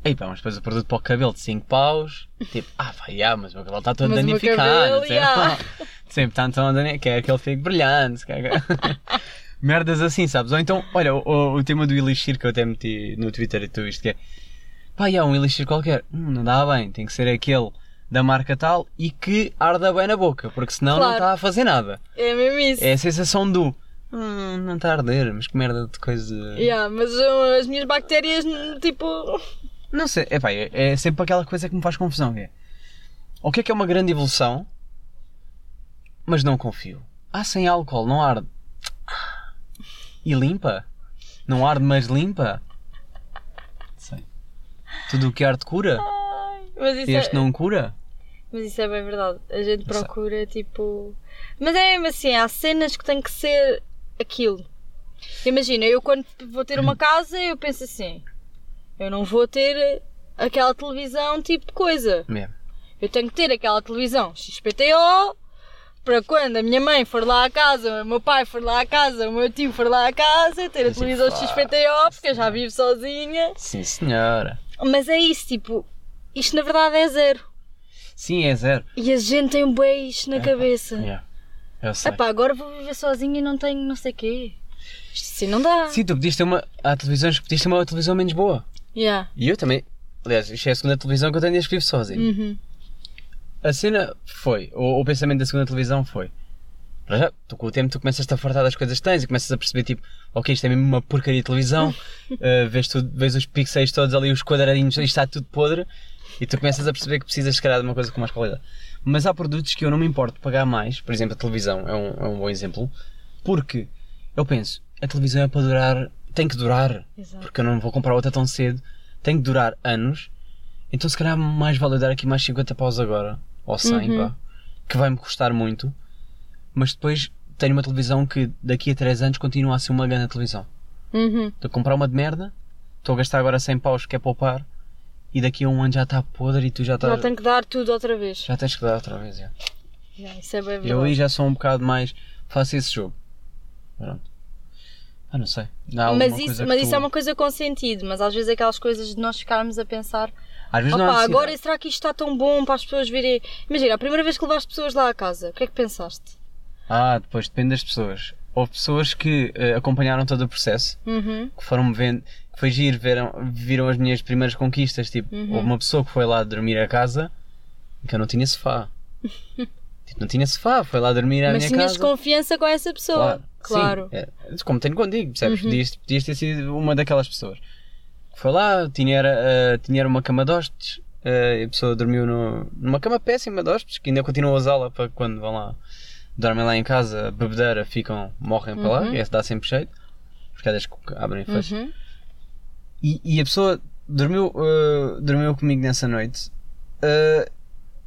Ei pá, mas depois o produto para o cabelo de 5 paus, tipo, ah pá, já, mas o meu cabelo está todo Mas danificado. cabelo, sempre, está tão danificado, quer que ele fique brilhante. Quer... Merdas assim, sabes? Ou então, olha, o, o tema do elixir que eu até meti no Twitter e tu isto que é, pá, já, um elixir qualquer, hum, não dá bem, tem que ser aquele da marca tal e que arda bem na boca, porque senão não Claro. está a fazer nada. É mesmo isso. É a sensação do, hum, não está a arder, mas que merda de coisa. Yeah, mas uh, as minhas bactérias, tipo. Não sei, epá, é, é sempre aquela coisa que me faz confusão. É. O que é que é uma grande evolução, mas não confio? Ah, sem álcool, não arde. E limpa? Não arde, mas limpa? Sei. Tudo o que arde cura? E este é, não cura? mas isso é bem verdade. A gente Não sei. procura, tipo. Mas é mesmo assim, há cenas que tem que ser aquilo. Imagina, eu quando vou ter uma casa, eu penso assim: eu não vou ter aquela televisão tipo coisa. Mesmo. Eu tenho que ter aquela televisão XPTO para quando a minha mãe for lá à casa, o meu pai for lá à casa, o meu tio for lá à casa, ter a Sim, televisão. XPTO, porque eu já vivo sozinha. Sim, senhora. Mas é isso, tipo, isto na verdade é zero. Sim, é zero. E a gente tem um bem isto na cabeça. Yeah. Eu sei. Epá, agora vou viver sozinha e não tenho não sei quê. Isto assim não dá. Sim, tu podias ter uma. Há televisões que podias ter uma televisão menos boa. Yeah. E eu também. Aliás, isto é a segunda televisão que eu tenho que vivo sozinho. Uhum. A cena foi, o, o pensamento da segunda televisão foi. Para já, tu com o tempo tu começas-te a fartar das coisas que tens e começas a perceber tipo, ok, isto é mesmo uma porcaria de televisão, uh, vês, tudo, vês os pixels todos ali, os quadradinhos, isto está tudo podre e tu começas a perceber que precisas se calhar de uma coisa com mais qualidade. Mas há produtos que eu não me importo pagar mais, por exemplo a televisão é um, é um bom exemplo, porque eu penso, a televisão é para durar, tem que durar, Exato. porque eu não vou comprar outra tão cedo, tem que durar anos, então se calhar mais vale dar aqui mais 50 paus agora, ou 100, Uhum. pá, que vai-me custar muito, mas depois tenho uma televisão que daqui a 3 anos continua a ser uma grande televisão. Uhum. Estou a comprar uma de merda, estou a gastar agora 100 paus que é poupar, e daqui a um ano já está podre e tu já estás. Já tenho que dar tudo outra vez. Já tens que dar outra vez, já. Yeah, isso é bem Eu aí já sou um bocado mais. Faço esse jogo. Pronto. Ah, não sei. Alguma Mas, isso, mas tu- isso é uma coisa com sentido, mas às vezes aquelas coisas de nós ficarmos a pensar Às vezes não Opa, agora será que isto está tão bom para as pessoas virem. Imagina, a primeira vez que levaste pessoas lá à casa, o que é que pensaste? Ah, depois depende das pessoas. Houve pessoas que eh, acompanharam todo o processo, Uhum. que foram-me vendo, que foi giro, viram, viram as minhas primeiras conquistas. Tipo, Uhum. houve uma pessoa que foi lá dormir a casa e que eu não tinha sofá. tipo, não tinha sofá, foi lá dormir à Mas minha tinhas casa. confiança com essa pessoa. Claro. Sim, é, como tenho contigo, percebes? Uhum. Podias, podias ter sido uma daquelas pessoas. Foi lá, tinha, era, eh, tinha era uma cama de hóspedes, eh, e a pessoa dormiu no- numa cama péssima de hóspedes, que ainda continuam a usá-la para quando vão lá, dormem lá em casa, bebedeira, ficam, morrem para lá, Uhum. e dá sempre cheio, porque é que abrem e fecham. Uhum. E, e a pessoa dormiu, eh, dormiu comigo nessa noite eh,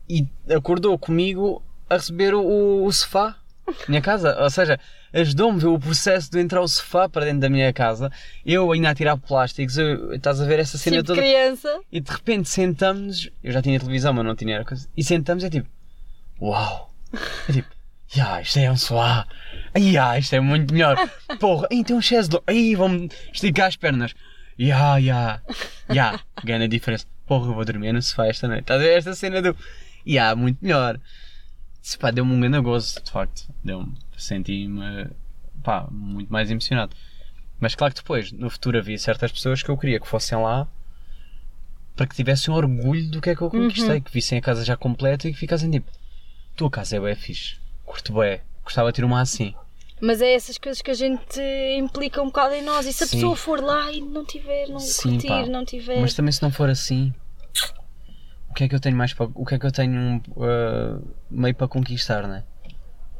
e acordou comigo a receber o, o sofá na minha casa. Ou seja, ajudou-me o processo de entrar o sofá para dentro da minha casa. Eu ainda a tirar plásticos, eu- estás a ver essa cena Tipo toda. criança. E de repente sentamos, eu já tinha televisão, mas não tinha era coisa. E sentamos e é tipo, uau! É tipo, ya, isto é um sofá. Ya, isto é muito melhor. Porra, tem um chaise. Ai, vão-me esticar as pernas. Ya, ya, ya, ganha a diferença. Porra, eu vou dormir no sofá esta noite. Estás a ver esta cena do, ya, muito melhor. Pá, deu-me um grande gozo, de facto. Deu-me, senti-me, pá, muito mais emocionado. Mas claro que depois, no futuro, havia certas pessoas que eu queria que fossem lá para que tivessem orgulho do que é que eu conquistei, que vissem a casa já completa e que ficassem tipo, tua casa é bué fixe, curto bué, gostava de ter uma assim. Mas é essas coisas que a gente implica um bocado em nós. E se a Sim. pessoa for lá e não tiver, não Sim, curtir, pá. não tiver. Mas também se não for assim, o que é que eu tenho mais para. O que é que eu tenho uh, meio para conquistar, né?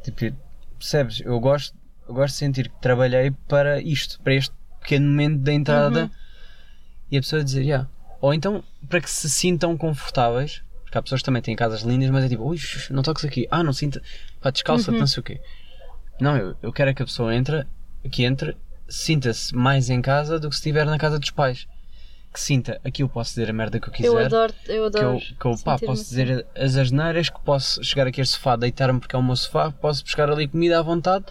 Tipo, percebes? Eu gosto, eu gosto de sentir que trabalhei para isto, para este pequeno momento da entrada Uhum. e a pessoa dizer, yeah. Ou então para que se sintam confortáveis, porque há pessoas que também têm casas lindas, mas é tipo, ui, não toques aqui, ah, não sinta, pá, descalça-te, Uhum. não sei o quê. Não, eu, eu quero é que a pessoa entre, que entre, sinta-se mais em casa do que se estiver na casa dos pais. Que sinta, aqui eu posso dizer a merda que eu quiser. eu adoro, eu que eu, adoro. que eu pá, posso dizer as asneiras, que posso chegar aqui a sofá, deitar-me porque é o meu sofá, posso buscar ali comida à vontade,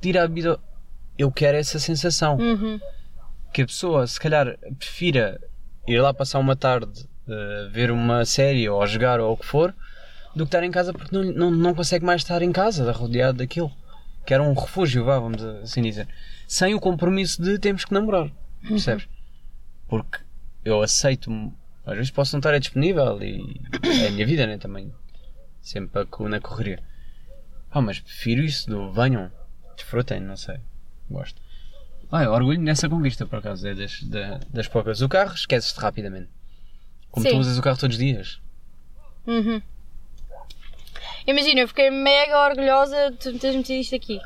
tirar a bebida. Eu quero essa sensação. Uhum. Que a pessoa, se calhar, prefira ir lá passar uma tarde, eh, ver uma série ou jogar ou o que for, do que estar em casa porque não, não, não consegue mais estar em casa, rodeado daquilo. Que era um refúgio, vá, vamos assim dizer. Sem o compromisso de temos que namorar. Percebes? Porque eu aceito, às vezes posso não estar disponível e é a minha vida, né? Também. Sempre na correria. Ah, mas prefiro isso do venham, desfrutem, não sei. Gosto. Ah, eu orgulho nessa conquista, por acaso, é das, da- das poucas. O carro, esqueces-te rapidamente. Como tu Sim. usas o carro todos os dias. Uhum. Imagina, eu fiquei mega orgulhosa de tu me teres metido isto aqui.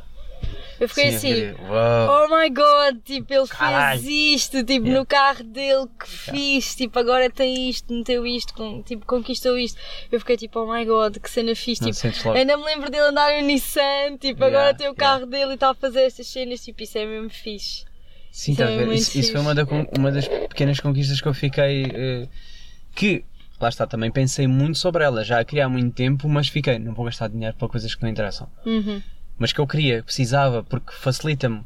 Eu fiquei Sim, assim, eu oh my god, tipo, ele Caralho. fez isto, tipo, Yeah. no carro dele, que fixe, tipo, agora tem isto, meteu isto, com- tipo, conquistou isto. Eu fiquei tipo, oh my god, que cena Não tipo, ainda me lembro dele andar no Nissan, tipo, Yeah, agora tem o yeah. carro dele e está a fazer estas cenas, tipo, isso é mesmo fixe. Sim, Isso é a ver? Isso, isso foi uma, da uma das pequenas conquistas que eu fiquei. eh, que, lá está, também pensei muito sobre ela, já a criar há muito tempo, mas fiquei, não vou gastar dinheiro para coisas que não interessam. Uhum. Mas que eu queria, precisava, porque facilita-me.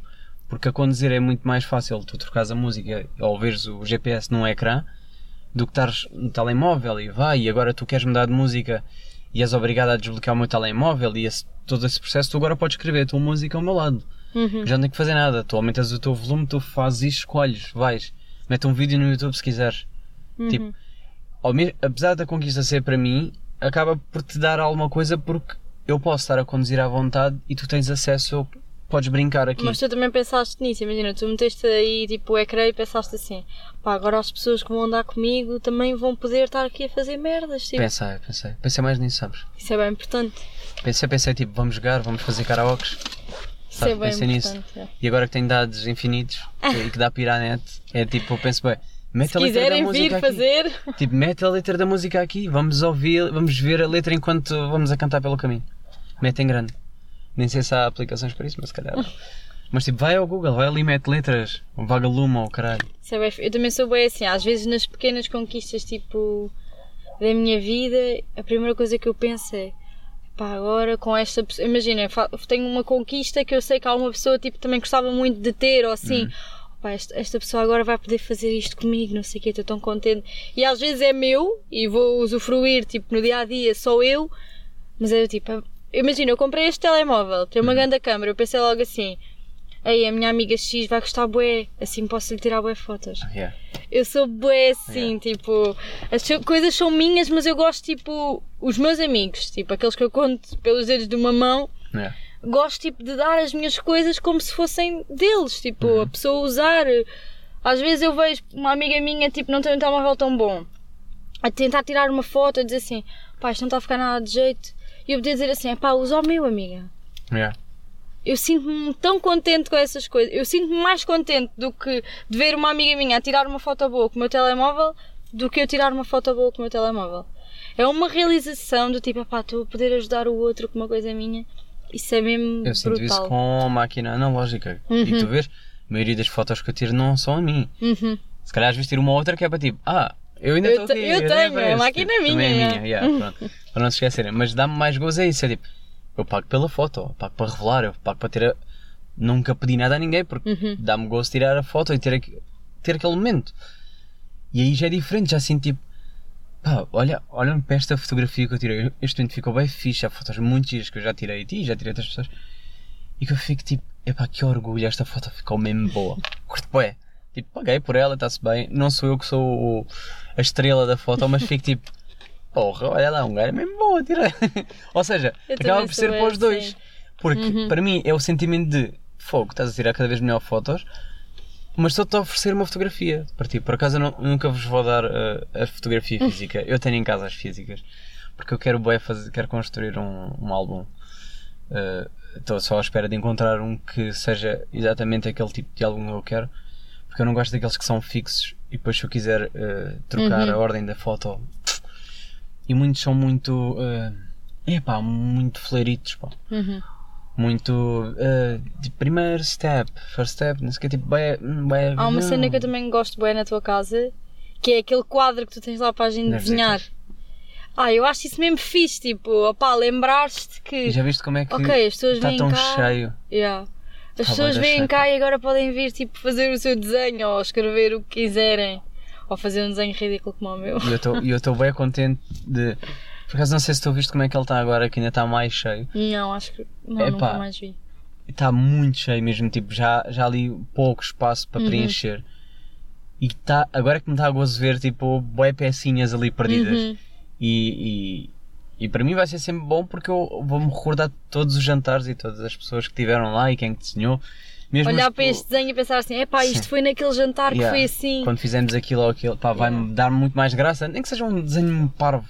Porque a conduzir é muito mais fácil tu trocares a música ou veres o GPS num ecrã do que estares no telemóvel e vai, e agora tu queres mudar de música e és obrigado a desbloquear o meu telemóvel e esse- todo esse processo, tu agora podes escrever a tua música ao meu lado. Uhum. Já não tenho que fazer nada. Tu aumentas o teu volume, tu fazes isto, escolhes, vais. Mete um vídeo no YouTube se quiseres. Uhum. Tipo, ao me- apesar da conquista ser para mim, acaba por te dar alguma coisa porque eu posso estar a conduzir à vontade e tu tens acesso, podes brincar aqui. Mas tu também pensaste nisso, imagina, tu meteste aí tipo o ecrã e pensaste assim, pá, agora as pessoas que vão andar comigo também vão poder estar aqui a fazer merdas, tipo, Pensei, pensei. Pensei mais nisso, sabes? isso é bem importante. Pensei, pensei, tipo, vamos jogar, vamos fazer karaokes. Isso Sabe, é bem pensei nisso. importante. é. E agora que tenho dados infinitos e que dá para ir à net, é tipo, eu penso, bem, mete Se a letra da quiserem música vir aqui. fazer, Tipo, mete a letra da música aqui, vamos ouvir, vamos ver a letra enquanto vamos a cantar pelo caminho. Mete em grande. Nem sei se há aplicações para isso, mas se calhar. Mas tipo, vai ao Google, vai ali e mete letras, ou vagalume ou caralho. é eu também sou bem assim, às vezes nas pequenas conquistas tipo da minha vida, a primeira coisa que eu penso é pá, agora com esta pessoa, imagina, tenho uma conquista que eu sei que há uma pessoa tipo também gostava muito de ter ou assim. Uhum. Pá, esta, esta pessoa agora vai poder fazer isto comigo, não sei o que, estou tão contente. E às vezes é meu e vou usufruir, tipo, no dia a dia, só eu, mas é tipo, imagina, eu comprei este telemóvel, tem Uhum. uma grande câmera, eu pensei logo assim, ei, a minha amiga X vai gostar bué, assim posso lhe tirar bué fotos. Yeah. Eu sou bué assim, tipo, as coisas são minhas, mas eu gosto, tipo, os meus amigos, tipo, aqueles que eu conto pelos dedos de uma mão, Yeah. Gosto tipo de dar as minhas coisas como se fossem deles, tipo, a pessoa usar. Às vezes eu vejo uma amiga minha, tipo, não tem um telemóvel tão bom, a tentar tirar uma foto, a dizer assim, pá, isto não está a ficar nada de jeito. E eu podia dizer assim, pá, usa o meu, amiga. Yeah. Eu sinto-me tão contente com essas coisas. Eu sinto-me mais contente do que de ver uma amiga minha a tirar uma foto boa com o meu telemóvel do que eu tirar uma foto boa com o meu telemóvel. É uma realização do tipo, pá, estou a poder ajudar o outro com uma coisa minha. Isso é mesmo Eu sinto brutal. isso com a máquina analógica. E tu vês, a maioria das fotos que eu tiro não são a mim. Uhum. Se calhar às vezes tiro uma outra que é para tipo, ah, eu ainda estou aqui. eu tenho, a máquina é Também minha, é minha, yeah, pronto. para não se esquecerem. Mas dá-me mais gozo é isso, é tipo, eu pago pela foto, eu pago para revelar, eu pago para ter a... Nunca pedi nada a ninguém porque Uhum. dá-me gozo tirar a foto e ter, aqu- ter aquele momento. E aí já é diferente, já sinto tipo, pá, olha, olha para esta fotografia que eu tirei. Este momento ficou bem fixe, há fotos muito giras que eu já tirei de ti, já tirei outras pessoas. E que eu fico tipo, epá, que orgulho, esta foto ficou mesmo boa. Curto bué. Tipo, paguei por ela, está-se bem. Não sou eu que sou o- a estrela da foto, mas fico tipo, porra, olha lá, um gajo é mesmo bom a tirar. Ou seja, Eu acaba por ser para os dois. Porque para mim é o sentimento de fogo, estás a tirar cada vez melhor fotos, mas estou-te a oferecer uma fotografia para ti. Por acaso eu não- nunca vos vou dar uh, a fotografia física. Eu tenho em casa as físicas. Porque eu quero bem fazer, quero construir um, um álbum. Uh, Estou só à espera de encontrar um que seja exatamente aquele tipo de álbum que eu quero. Porque eu não gosto daqueles que são fixos e depois se eu quiser uh, trocar a ordem da foto. E muitos são muito. Uh, epá, muito fleiritos, pá Uhum. Muito uh, de primeiro step, first step, não sei o que, tipo, bem, bem, Há uma cena que eu também gosto bem na tua casa, que é aquele quadro que tu tens lá para a gente desenhar. Ah, eu acho isso mesmo fixe, tipo, opá, lembrar-te que. E já viste como é que Ok, as pessoas está tão cá. cheio? Yeah. As Tá pessoas vêm cá e agora podem vir tipo, fazer o seu desenho ou escrever o que quiserem. Ou fazer um desenho ridículo como o meu. E eu estou bem contente de. Por acaso não sei se tu viste como é que ele está agora, que ainda está mais cheio. Não, acho que. Não, Epá. nunca mais vi. Está muito cheio mesmo, tipo, já, já ali pouco espaço Uhum. para preencher. E está, agora é que me está a gozo ver, tipo, bué pecinhas ali perdidas. Uhum. E, e, e para mim vai ser sempre bom porque eu vou-me recordar de todos os jantares e todas as pessoas que estiveram lá e quem que desenhou. Mesmo Olhar os- para este desenho e pensar assim: epá, isto Sim. foi naquele jantar que Yeah. foi assim. Quando fizemos aquilo ou aquilo, pá, vai-me Yeah. dar muito mais graça, nem que seja um desenho parvo.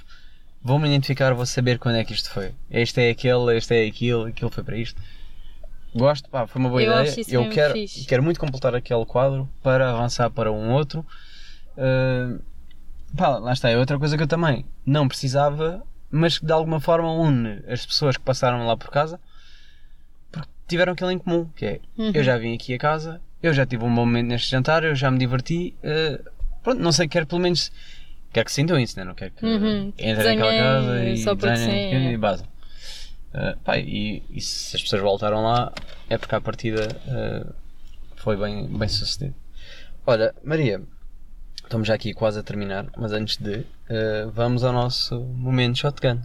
Vou-me identificar, vou saber quando é que isto foi. Este é aquele, este é aquilo, aquilo foi para isto. Gosto, pá, foi uma boa Eu ideia. Eu quero, fixe. quero muito completar aquele quadro para avançar para um outro. Uh, pá, lá está, é outra coisa que eu também não precisava, mas que de alguma forma une as pessoas que passaram lá por casa porque tiveram aquilo em comum, que é Uhum. eu já vim aqui a casa, eu já tive um bom momento neste jantar, eu já me diverti, uh, pronto, não sei, quero pelo menos quero que sintam isso, né? não quero que Uhum, entrem naquela casa e só desenhem sim, é. e basem. Uh, pá, e, e se as pessoas voltaram lá é porque a partida uh, foi bem, bem sucedido. Olha, Maria, estamos já aqui quase a terminar, mas antes de, uh, vamos ao nosso momento shotgun.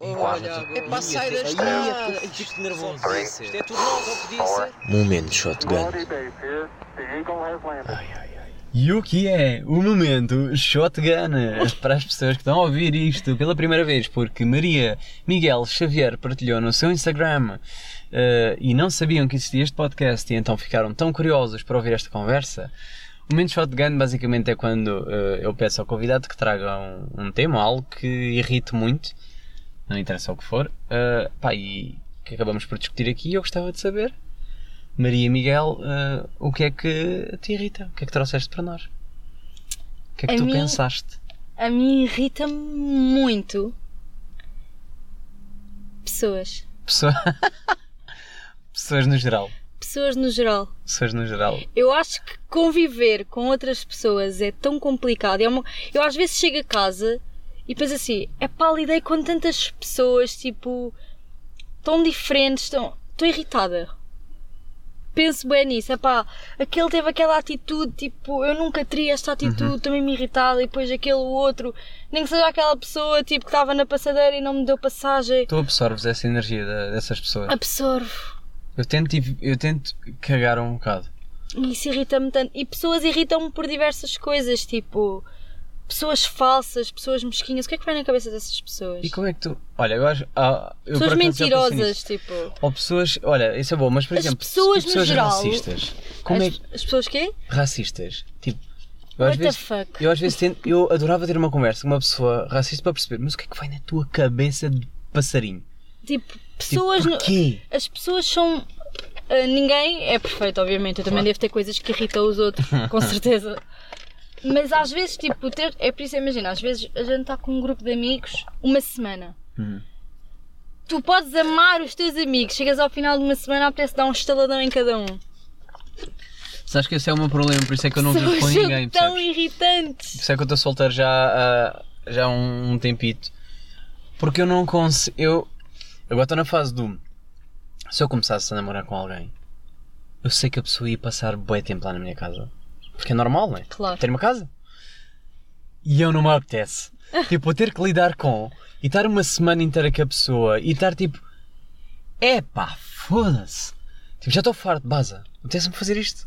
É para sair da estrada. Que nervoso. Isto é tudo novo, não podia ser. Momento shotgun. E o que é o momento shotgun para as pessoas que estão a ouvir isto pela primeira vez, porque Maria Miguel Xavier partilhou no seu Instagram eh, e não sabiam que existia este podcast e então ficaram tão curiosos para ouvir esta conversa. O momento shotgun basicamente é quando eh, eu peço ao convidado que traga um, um tema, algo que irrite muito, não interessa o que for, eh, pá, e que acabamos por discutir aqui eu gostava de saber Maria Miguel, eh, o que é que te irrita? O que é que trouxeste para nós? O que é que A tu mim- pensaste? A mim irrita-me muito pessoas. Pessoa... Pessoas no geral. Pessoas no geral. Pessoas no geral. Eu acho que conviver com outras pessoas é tão complicado. É uma- Eu às vezes chego a casa e penso assim: é pá, lidei com tantas pessoas, tipo, tão diferentes, tão... estou irritada. Penso bem nisso, é pá, aquele teve aquela atitude, tipo, eu nunca teria esta atitude, também me irritada, e depois aquele outro, nem que seja aquela pessoa, tipo, que estava na passadeira e não me deu passagem, Tu absorves essa energia dessas pessoas. absorvo. Eu tento, eu tento cagar um bocado. Isso irrita-me tanto. E pessoas irritam-me por diversas coisas, tipo pessoas falsas, pessoas mesquinhas. O que é que vai na cabeça dessas pessoas? E como é que tu. Olha, eu acho. ah, eu pessoas mentirosas, tipo. Ou pessoas. Olha, isso é bom, mas por As exemplo. pessoas e no pessoas geral- racistas. Como as, é as pessoas quê? racistas? Tipo. Eu às What the vezes, fuck? eu às vezes tento, eu adorava ter uma conversa com uma pessoa racista para perceber, mas o que é que vai na tua cabeça de passarinho? Tipo, Tipo, pessoas. no- porquê? As pessoas são. ah, ninguém é perfeito, obviamente. Eu também Claro. devo ter coisas que irritam os outros, com certeza. Mas às vezes, tipo, ter, é por isso, imagina, às vezes a gente está com um grupo de amigos uma semana. Uhum. Tu podes amar os teus amigos, chegas ao final de uma semana, apetece dar um estaladão em cada um. Sabes que esse é o meu problema, por isso é que eu não vivo com ninguém, tão percebes? irritantes. Por isso é que eu estou solteiro já há, já há um, um tempito. Porque eu não consigo. Eu agora estou na fase do. Se eu começasse a namorar com alguém, eu sei que a pessoa ia passar bué tempo lá na minha casa. Porque é normal, não é? Claro. Ter uma casa. E eu não me apetece. tipo, eu ter que lidar com e estar uma semana inteira com a pessoa e estar tipo. Epá, foda-se. Tipo, já estou farto de baza. Apetece-me fazer isto.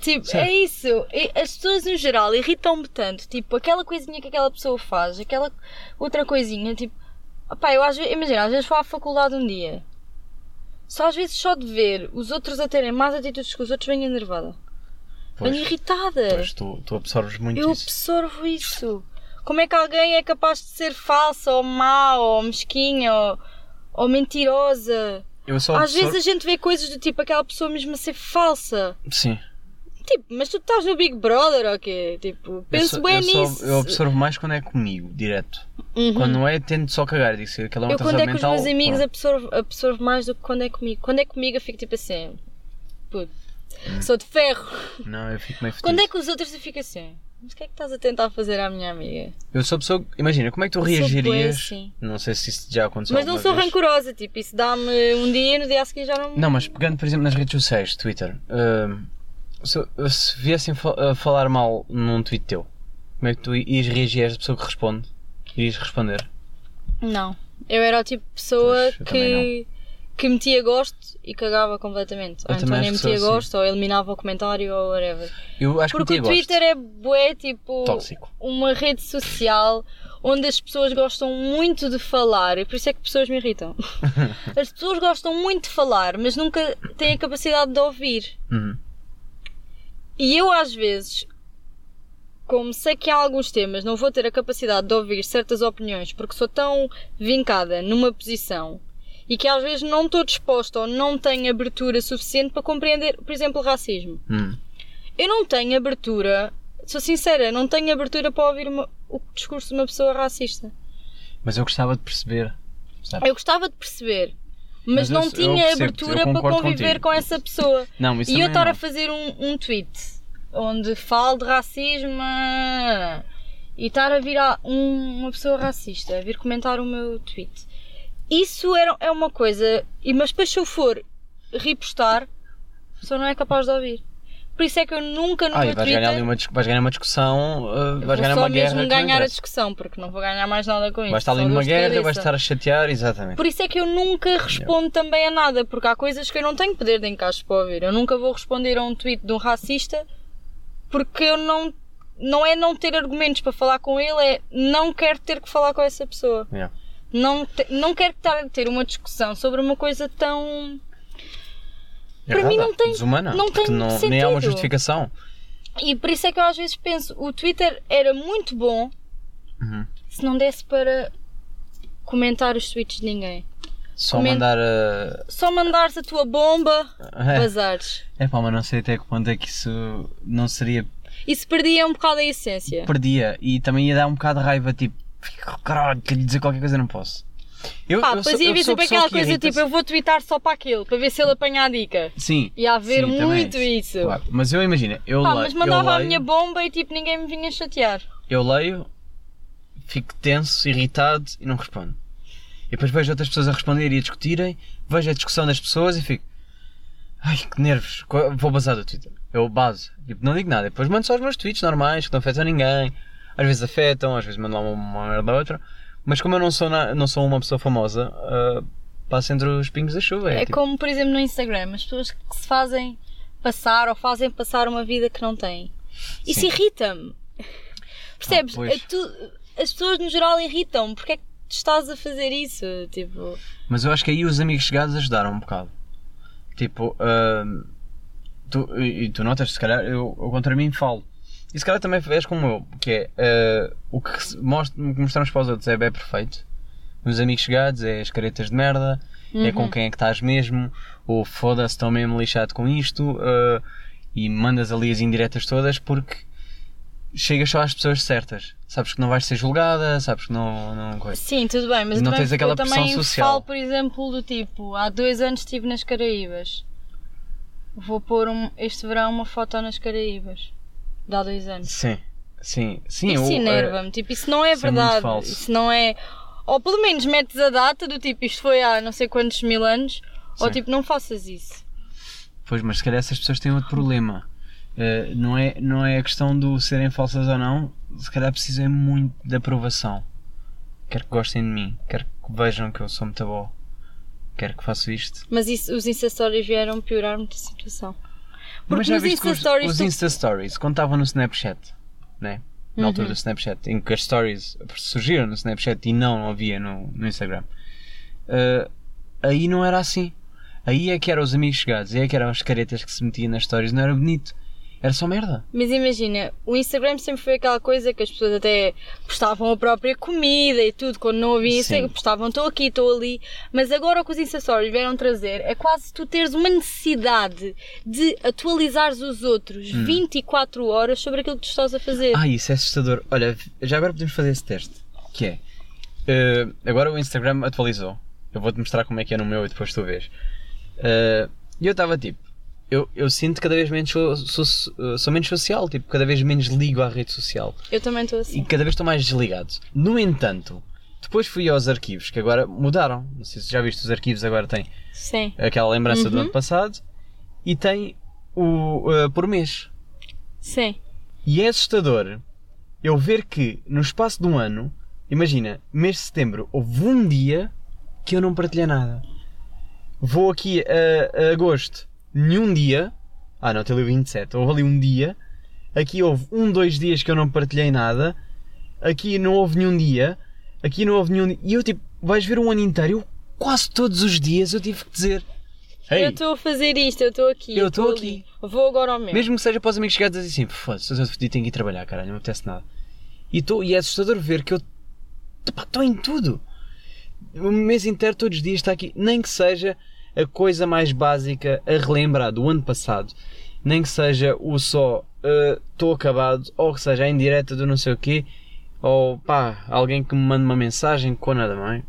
Tipo, é isso. As pessoas no geral irritam-me tanto. Tipo, aquela coisinha que aquela pessoa faz, aquela outra coisinha, tipo. Opá, eu às vezes, imagina, às vezes vou à faculdade um dia. Só às vezes só de ver os outros a terem mais atitudes que os outros venho enervada. Pois, Venho irritada. pois tu, tu absorves muito eu isso. absorvo isso. Como é que alguém é capaz de ser falsa ou má ou mesquinha ou, ou mentirosa? Eu só Às absorvo... vezes a gente vê coisas do tipo aquela pessoa mesmo a ser falsa. Sim. Tipo, mas tu estás no Big Brother ou quê? Tipo, Eu penso só- bem eu só- nisso. eu absorvo mais quando é comigo, direto. Uhum. Quando não é, tento só cagar. Digo que aquela é uma eu quando é com os mental, meus amigos pronto. absorvo, absorvo mais do que quando é comigo. Quando é comigo eu fico tipo assim. Puto. Sou de ferro. Não, eu fico meio fedido. Quando é que os outros eu fico assim? Mas o que é que estás a tentar fazer à minha amiga? Eu sou pessoa. Imagina, como é que tu reagirias? assim. Não sei se isso já aconteceu. Mas não sou vez. rancorosa, tipo, isso dá-me um dia e no dia a seguir já não. Não, mas pegando, por exemplo, nas redes sociais, Twitter, hum, se, se viessem a falar mal num tweet teu, como é que tu ias reagir a esta pessoa que responde? Irias responder? Não. Eu era o tipo de pessoa Pois, que, que metia gosto e cagava completamente. Eu ou então nem metia assim. gosto, ou eliminava o comentário, ou whatever. Eu acho Porque que o Twitter é bué, tipo, Tóxico. uma rede social onde as pessoas gostam muito de falar, e por isso é que pessoas me irritam. As pessoas gostam muito de falar, mas nunca têm a capacidade de ouvir. Uhum. E eu, às vezes, como sei que há alguns temas não vou ter a capacidade de ouvir certas opiniões porque sou tão vincada numa posição e que às vezes não estou disposta ou não tenho abertura suficiente para compreender, por exemplo, o racismo. Uhum. Eu não tenho abertura, sou sincera, não tenho abertura para ouvir uma- o discurso de uma pessoa racista. Mas eu gostava de perceber. sabes? Eu gostava de perceber, mas, Mas eu- não eu tinha percebo-te, abertura eu para conviver contigo. com essa pessoa. Não, E eu estar a fazer um, um tweet onde falo de racismo e estar a vir a um- uma pessoa racista a vir comentar o meu tweet. Isso era, é uma coisa, e mas depois se eu for repostar, a pessoa não é capaz de ouvir. Por isso é que eu nunca Ah, e meu vais Twitter ganhar, uma, vais ganhar uma discussão, uh, vais vou ganhar uma guerra. mesmo que não ganhar a discussão, porque não vou ganhar mais nada com isso. Vais estar ali numa guerra, vais estar a chatear, exatamente. Por isso é que eu nunca respondo também a nada, porque há coisas que eu não tenho poder de encaixe para ouvir. Eu nunca vou responder a um tweet de um racista porque eu não. Não é não ter argumentos para falar com ele, é não quero ter que falar com essa pessoa. Yeah. Não, te- não quero estar a ter uma discussão sobre uma coisa tão. Para Errada, mim não tem- desumana, não tem não, nem há uma sentido. justificação. E por isso é que eu às vezes penso: o Twitter era muito bom Uhum. se não desse para comentar os tweets de ninguém. Só Comen- mandar a. Só mandares a tua bomba, É, bazares. é pá, mas não sei até que ponto é que isso não seria. Isso perdia um bocado a essência. Perdia e também ia dar um bocado de raiva, tipo, caralho, quero dizer qualquer coisa, não posso. Eu, Pá, eu depois sou- ia a sempre pessoa aquela que coisa tipo, eu vou twittar só para aquele, para ver se ele apanha a dica. Sim. Ia haver sim, também é muito isso. Claro, Mas eu imagino, eu, Pá, leio, mas mandava eu a leio, minha bomba e tipo, ninguém me vinha chatear. eu leio, fico tenso, irritado e não respondo. E depois vejo outras pessoas a responder e a discutirem, vejo a discussão das pessoas e fico. Ai, que nervos, vou basar do Twitter. Eu base, tipo, não digo nada. Depois mando só os meus tweets normais, que não afetam ninguém. Às vezes afetam, às vezes mando lá uma, merda ou outra. Mas como eu não sou, na- não sou uma pessoa famosa, passo entre os pingos da chuva. É, É, tipo, como, por exemplo, no Instagram, as pessoas que se fazem passar ou fazem passar uma vida que não têm. Isso irrita-me. Percebes? Ah. É tu- as pessoas no geral irritam-me. Porque é que tu estás a fazer isso? Tipo, Mas eu acho que aí os amigos chegados ajudaram um bocado. Tipo, ahm, tu, e e tu notas, se calhar, eu, eu contra mim falo. E se calhar também és como eu, que é ah, o que mostramos para os outros é bem perfeito. Os amigos chegados é as caretas de merda, é com quem é que estás mesmo, ou foda-se, estou mesmo lixado com isto, ah, e mandas ali as indiretas todas porque chegas só às pessoas certas. Sabes que não vais ser julgada, sabes que não. não coisa. Sim, tudo bem, mas Não também, tens aquela eu pressão também social. falo, por exemplo, do tipo, há dois anos estive nas Caraíbas. Vou pôr um- este verão uma foto nas Caraíbas. De há dois anos. Sim, sim, sim. isso eh, enerva-me, tipo, isso não é isso é verdade. falso. isso não é. Ou pelo menos metes a data do tipo, isto foi há não sei quantos mil anos, ou Sim. tipo, não faças isso. Pois, mas se calhar essas pessoas têm outro problema. Eh, não, é, não é a questão do serem falsas ou não, se calhar precisam muito de aprovação. Quero que gostem de mim, quero que vejam que eu sou muito bom, quero que faço isto. Mas isso, os incessórios vieram piorar muito a situação. Porque Mas já nos viste Insta os, Stories os tu- Insta Stories, quando estavam no Snapchat, né? Na Uhum. altura do Snapchat, em que as stories surgiram no Snapchat e não havia no, no Instagram, eh, aí não era assim. Aí é que eram os amigos chegados, aí é que eram as caretas que se metiam nas stories, não era bonito. Era só merda. Mas imagina, o Instagram sempre foi aquela coisa que as pessoas até postavam a própria comida e tudo, quando não havia Instagram, postavam estou aqui, estou ali. Mas agora o que os Insta Stories vieram trazer é quase tu teres uma necessidade de atualizares os outros 24 horas sobre aquilo que tu estás a fazer. Ah, isso é assustador. Olha, já agora podemos fazer esse teste. Que é. eh, agora o Instagram atualizou. Eu vou-te mostrar como é que é no meu e depois tu vês. Eh, E eu estava tipo. Eu, eu sinto cada vez menos sou, sou- sou menos social, tipo, cada vez menos ligo à rede social Eu também estou e assim. cada vez estou mais desligado. No entanto, depois fui aos arquivos que agora mudaram. Não sei se já viste os arquivos agora têm Sim. aquela lembrança do Uhum. ano passado e tem o eh, por mês. Sim. E é assustador eu ver que no espaço de um ano, imagina, mês de setembro, houve um dia que eu não partilhei nada. Vou aqui a, a agosto, nenhum dia. Ah não, tem ali o 27. Houve ali um dia. Aqui houve um, dois dias que eu não partilhei nada. Aqui não houve nenhum dia. Aqui não houve nenhum dia. E eu tipo, vais ver um ano inteiro. Eu, quase todos os dias eu tive que dizer. Eu Ei, estou a fazer isto, eu estou aqui. Eu estou aqui. Vou agora ao meu. Mesmo que seja para os amigos chegados assim, foda-se, eu tenho que ir trabalhar, caralho, não me apetece nada. E, tô, e é assustador ver que eu estou em tudo. O mês inteiro, todos os dias, está aqui. Nem que seja a coisa mais básica a relembrar do ano passado, nem que seja o só estou acabado, ou que seja a indireta do não sei o quê, ou pá, alguém que me manda uma mensagem com nada mãe.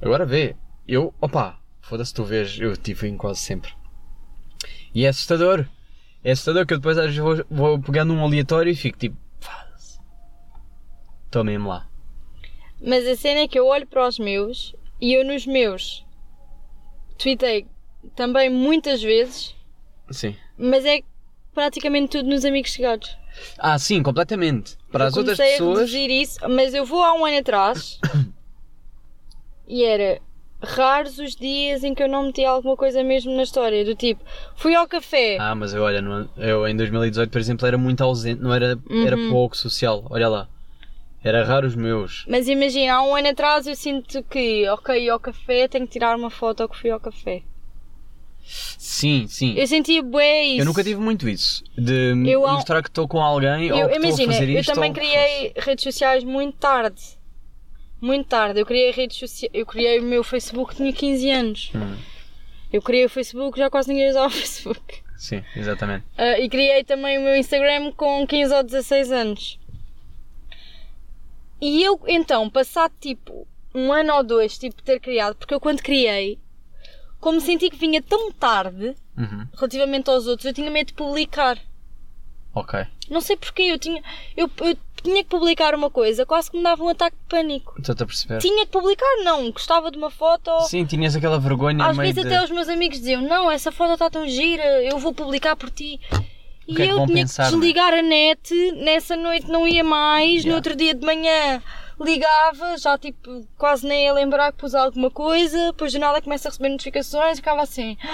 Agora vê, eu, opá, foda-se, tu vês, eu tive em quase sempre. E é assustador. É assustador que eu depois às vezes vou, vou pegando um aleatório e fico tipo, foda-se. Estou mesmo lá. Mas a cena é que eu olho para os meus e eu nos meus tweetei também muitas vezes, Sim. mas é praticamente tudo nos amigos chegados. Ah, sim, completamente. Para Eu as outras pessoas. reduzir isso, mas eu vou há um ano atrás e era raros os dias em que eu não metia alguma coisa mesmo na história, do tipo, fui ao café. Ah, mas eu olha, eu em 2018, por exemplo, era muito ausente, não era, era Uhum. pouco social. Olha lá. Era raro os meus. Mas imagina, há um ano atrás eu sinto que, ok, ao café, tenho que tirar uma foto que fui ao café. Sim, sim. Eu sentia bué isso. Eu nunca tive muito isso. De Eu mostrar que estou com alguém ou Eu, que estou a imagina, fazer eu isto. também ou que criei redes sociais muito tarde. Muito tarde. Eu criei redes sociais. Eu criei o meu Facebook, tinha 15 anos. Hum. Eu criei o Facebook, já quase ninguém usava o Facebook. Sim, exatamente. Ah, e criei também o meu Instagram com 15 ou 16 anos. E eu, então, passado tipo um ano ou dois, tipo, ter criado, porque eu quando criei, como senti que vinha tão tarde, Uhum. relativamente aos outros, eu tinha medo de publicar. Ok. Não sei porquê, eu tinha, eu, eu tinha que publicar uma coisa, quase que me dava um ataque de pânico. Estou-te a perceber. Tinha que publicar, não, gostava de uma foto. Sim, tinhas aquela vergonha Às vezes de... até os meus amigos diziam, não, essa foto está tão gira, eu vou publicar por ti. E que é que eu vão tinha pensar, que desligar a net, nessa noite não ia mais, no Yeah. outro dia de manhã ligava, já tipo, quase nem ia lembrar que pus alguma coisa, depois do nada começa a receber notificações e ficava assim,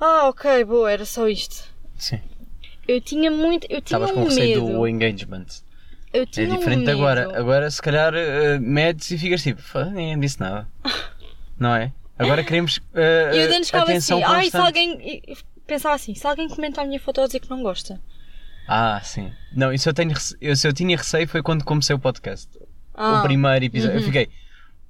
ah ok, boa, era só isto. Sim. Eu tinha muito, eu tinha Estavas com um receio medo. do engagement. Eu É tinha um diferente medo. agora. Agora, se calhar, eh, medes e ficas tipo, "Foda, ninguém disse nada. Não é? Agora queremos eh, E eu atenção assim, ai, se constante. alguém. Pensava assim, se alguém comenta a minha foto a dizer que não gosta. Ah, sim. Não, isso eu tenho rece... eu, se eu tinha receio foi quando comecei o podcast. Ah, O primeiro episódio. Uhum. Eu fiquei,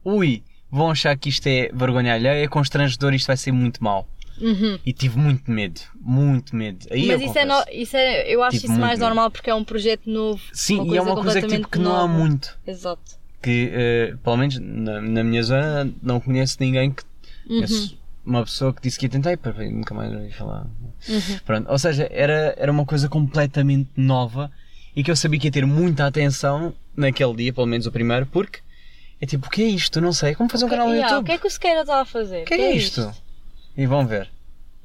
ui, vão achar que isto é vergonha alheia, é constrangedor, isto vai ser muito mau. uhum. E tive muito medo, muito medo. Aí Mas eu isso é, no- isso é. Eu acho Tive isso mais medo. normal porque é um projeto novo. Sim, e é uma coisa que, tipo, que não há muito. Exato. Que, eh, pelo menos na, na minha zona, não conheço ninguém que Uhum. Conheço uma pessoa que disse que ia tentar e nunca mais ouvi falar. Uhum. Pronto, ou seja, era, era uma coisa completamente nova e que eu sabia que ia ter muita atenção naquele dia, pelo menos o primeiro, porque é tipo, o que é isto? Não sei, é como fazer um canal no Yeah, o YouTube. que é que o Sequeira está a fazer? O que é isto? E vão ver.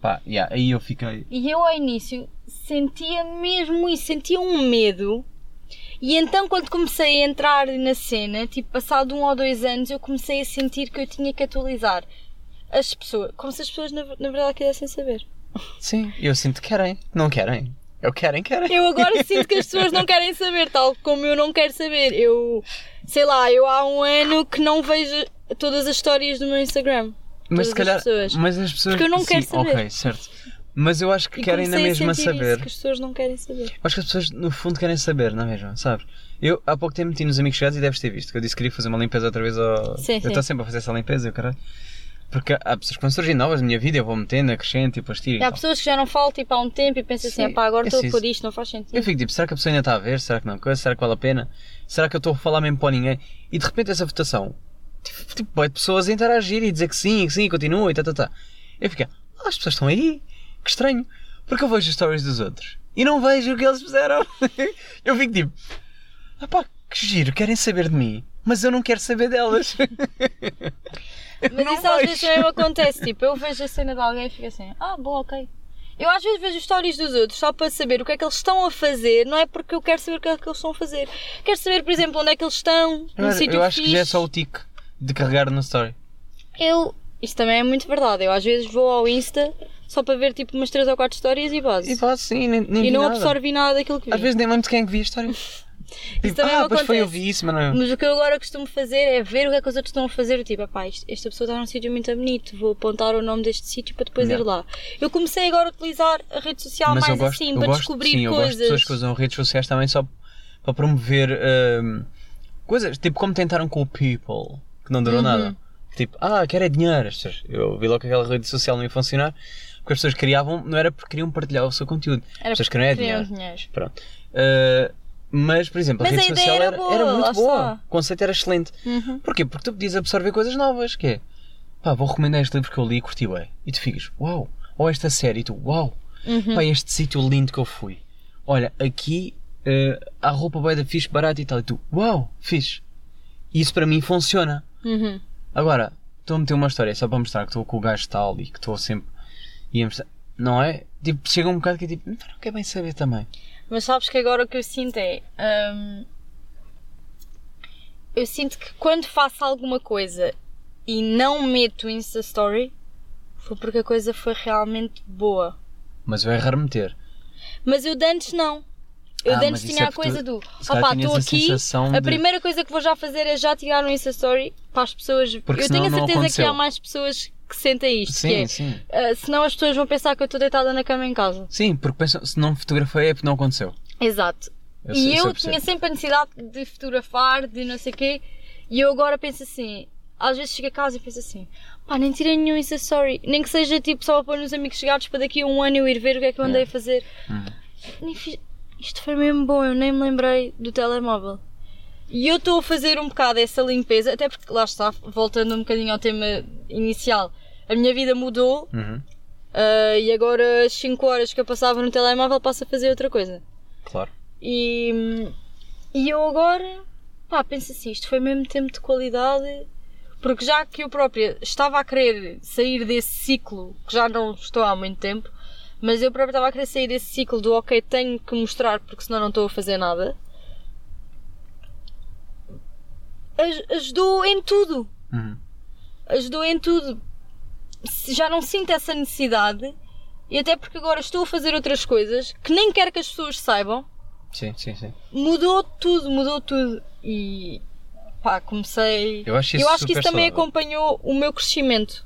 Pá, yeah, aí eu fiquei. E eu ao início sentia mesmo isso, sentia um medo. E então quando comecei a entrar na cena, tipo passado um ou dois anos, eu comecei a sentir que eu tinha que atualizar as pessoas, como se as pessoas na, na verdade quisessem saber. Sim, eu sinto que querem. Não querem. Eu querem, querem. Eu agora sinto que as pessoas não querem saber, tal como eu não quero saber. Eu, sei lá, eu há um ano que não vejo todas as histórias do meu Instagram. Mas se as calhar. pessoas. Mas as pessoas. Porque eu não sim, quero saber. Ok, certo. Mas eu acho que E querem na mesma saber. Isso, que as pessoas não querem saber. Acho que as pessoas no fundo querem saber, não é mesmo? Sabes? Eu há pouco tempo meti nos amigos chegados e deves ter visto que eu disse que queria fazer uma limpeza outra vez ao. Sim, eu estou sempre a fazer essa limpeza, eu caralho. Porque há pessoas que vão surgir novas na minha vida, eu vou metendo, acrescento e depois tiro. e E há pessoas que já não falam tipo há um tempo e pensam assim, Sim, pá, agora é estou a pôr isto, não faz sentido. Eu fico tipo, será que a pessoa ainda está a ver? Será que não? Coisa? Será que vale a pena? Será que eu estou a falar mesmo para ninguém? E de repente essa votação, tipo, tipo vai de pessoas a interagir e dizer que sim, que sim, continua e tá, tá, tá. Eu fico, ah, as pessoas estão aí, que estranho. Porque eu vejo as stories dos outros e não vejo o que eles fizeram. eu fico tipo, ah pá, que giro, querem saber de mim, mas eu não quero saber delas. Mas isso às vezes também acontece. Tipo, eu vejo a cena de alguém e fico assim, ah, bom, ok. Eu às vezes vejo stories dos outros só para saber o que é que eles estão a fazer, não é porque eu quero saber o que é que eles estão a fazer. Quero saber, por exemplo, onde é que eles estão, eu sítio eu acho que já é só o tique de carregar no story. Eu, isso também é muito verdade. Eu às vezes vou ao Insta só para ver tipo umas 3 ou 4 histórias e base. E pá, sim, nem, nem E não nada. absorvi nada daquilo que vi. Às vezes nem lembro de quem é que vi a história. Tipo, também ah, me pois foi, eu acontece. vi isso, mas não. Mas o que eu agora costumo fazer é ver o que é que os outros estão a fazer. Tipo, "Epá, isto- esta pessoa está num sítio muito bonito, vou apontar o nome deste sítio para depois Yeah. ir lá. Eu comecei agora a utilizar a rede social mas mais gosto, assim, para gosto, descobrir sim, eu gosto de coisas. pessoas que usam redes sociais também só para promover hum, coisas, tipo como tentaram com o People, que não Uhum. durou nada. Tipo, ah, quero é dinheiro. Eu vi logo que aquela rede social não ia funcionar, porque as pessoas criavam, não era porque queriam partilhar o seu conteúdo. Era as pessoas queriam é Queriam dinheiro. dinheiro. Pronto. Uh, mas, por exemplo, a Mas rede a social era boa, era muito boa. está. O conceito era excelente. Uhum. Porquê? Porque tu podias absorver coisas novas, que é pá, vou recomendar este livro que eu li e curti bem. E tu ficas, uau, ou esta série, e tu, uau, Uhum. pá, este sítio lindo que eu fui. Olha, aqui eh, há roupa bem da fixe, barata e tal. E tu, uau, fixe. E isso para mim funciona. Uhum. Agora, estou a meter uma história só para mostrar que estou com o gajo tal e que estou sempre. E a mostrar- não é? Tipo, chega um bocado que é tipo, não quer bem saber também. Mas sabes que agora o que eu sinto é. hum, eu sinto que quando faço alguma coisa e não meto Insta Story, foi porque a coisa foi realmente boa. Mas eu é raro meter. Mas eu de antes não. Eu Ah, de antes tinha é a coisa do se calhar opá, estou aqui. A de- primeira coisa que vou já fazer é já tirar um Insta Story para as pessoas. Porque eu tenho a certeza que há mais pessoas que sentem isto. Sim, que é, sim. ah, senão as pessoas vão pensar que eu estou deitada na cama em casa. Sim, porque pensam, se não fotografei é porque não aconteceu. Exato. Eu e eu eu tinha sempre a necessidade de fotografar, de não sei o quê, e eu agora penso assim, às vezes chego a casa e penso assim, pá, nem tirei nenhum Insta Story, nem que seja tipo só para pôr nos amigos chegados para daqui a um ano eu ir ver o que é que eu andei a fazer. Uhum. Nem fiz- Isto foi mesmo bom, eu nem me lembrei do telemóvel. E eu estou a fazer um bocado essa limpeza, até porque lá está, voltando um bocadinho ao tema inicial, a minha vida mudou Uhum. ah, e agora as 5 horas que eu passava no telemóvel passo a fazer outra coisa. Claro. E, e eu agora, pá, penso assim, isto foi mesmo tempo de qualidade, porque já que eu própria estava a querer sair desse ciclo, que já não estou há muito tempo, mas eu própria estava a querer sair desse ciclo do ok, tenho que mostrar porque senão não estou a fazer nada, ajudou em tudo. Uhum. Ajudou em tudo. Já não sinto essa necessidade. E até porque agora estou a fazer outras coisas que nem quero que as pessoas saibam Sim, sim, sim. mudou tudo, mudou tudo. E pá, comecei. Eu acho isso eu acho que isso também saudável. acompanhou o meu crescimento.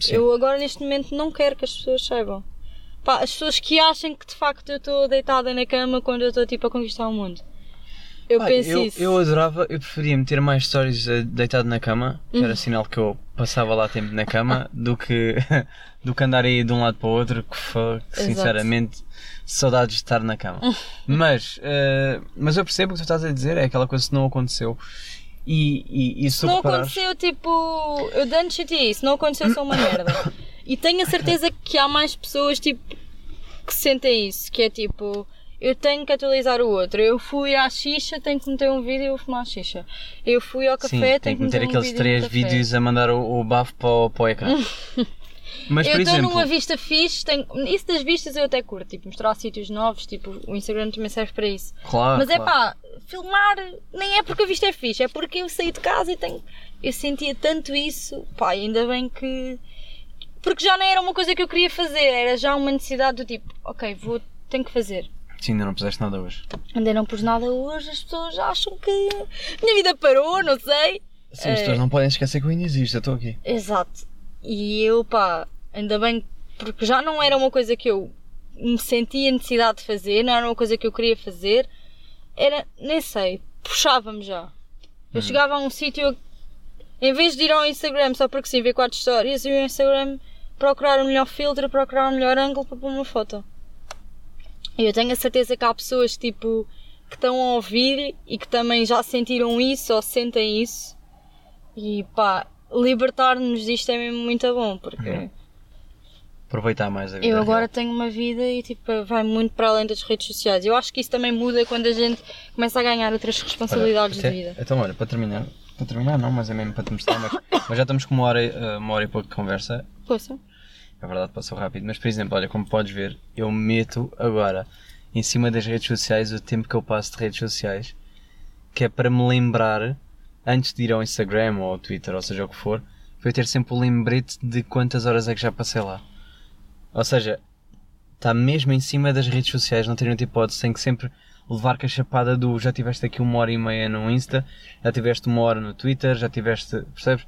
Sim. Eu agora neste momento não quero que as pessoas saibam. Pá, as pessoas que achem que de facto eu estou deitada na cama quando eu estou tipo a conquistar o mundo. Eu Pá, penso eu, isso. eu adorava, eu preferia meter mais stories eh, deitado na cama, que Uhum. era sinal que eu passava lá tempo na cama, do que, do que andar aí de um lado para o outro, que foi, sinceramente, saudades de estar na cama. mas, eh, mas eu percebo o que tu estás a dizer, é aquela coisa que não aconteceu. E, e, e se Se não reparares- aconteceu, tipo. Eu senti isso, não aconteceu, sou uma merda. E tenho a certeza que há mais pessoas, tipo, que sentem isso, que é tipo. Eu tenho que atualizar o outro. Eu fui à xixa, tenho que meter um vídeo e vou fumar a xixa. Eu fui ao café, Sim, tenho tem que meter um aqueles vídeo três vídeos a mandar o, o bafo para o, para o ecrã. Mas, eu estou numa vista fixe, tenho... isso das vistas eu até curto, tipo, mostrar sítios novos, tipo, o Instagram também serve para isso. claro, Mas é claro. pá, filmar nem é porque a vista é fixe, é porque eu saí de casa e tenho. Eu sentia tanto isso, pá, ainda bem que. porque já nem era uma coisa que eu queria fazer, era já uma necessidade do tipo, ok, vou, tenho que fazer. Sim, ainda não puseste nada hoje. Ainda não pus nada hoje, as pessoas acham que minha vida parou, não sei. Sim, as pessoas não podem esquecer que eu ainda existo, eu estou aqui. Exato. E eu, pá, ainda bem, porque já não era uma coisa que eu me sentia necessidade de fazer, não era uma coisa que eu queria fazer, era, nem sei, puxava-me já. Eu chegava a um sítio, em vez de ir ao Instagram só porque sim, ver quatro histórias, ia ao Instagram procurar o melhor filtro, procurar o melhor ângulo para pôr uma foto. Eu tenho a certeza que há pessoas, tipo, que estão a ouvir e que também já sentiram isso ou sentem isso. E pá, libertar-nos disto é mesmo muito bom, porque Uhum. Aproveitar mais a vida. eu agora real. tenho uma vida e tipo, vai muito para além das redes sociais. Eu acho que isso também muda quando a gente começa a ganhar outras responsabilidades Olha, de até- vida. Então, olha, para terminar, para terminar não, mas é mesmo para te mostrar, mas, mas já estamos com uma hora, e- eh, uma hora e pouco de conversa. Poxa. É verdade, passou rápido. Mas, por exemplo, olha, como podes ver, eu meto agora em cima das redes sociais o tempo que eu passo de redes sociais, que é para me lembrar, antes de ir ao Instagram ou ao Twitter, ou seja o que for, para eu ter sempre o lembrete de quantas horas é que já passei lá. Ou seja, está mesmo em cima das redes sociais, não tenho outra hipótese, tenho que sempre levar com a chapada do já tiveste aqui uma hora e meia no Insta, já tiveste uma hora no Twitter, já tiveste, percebes?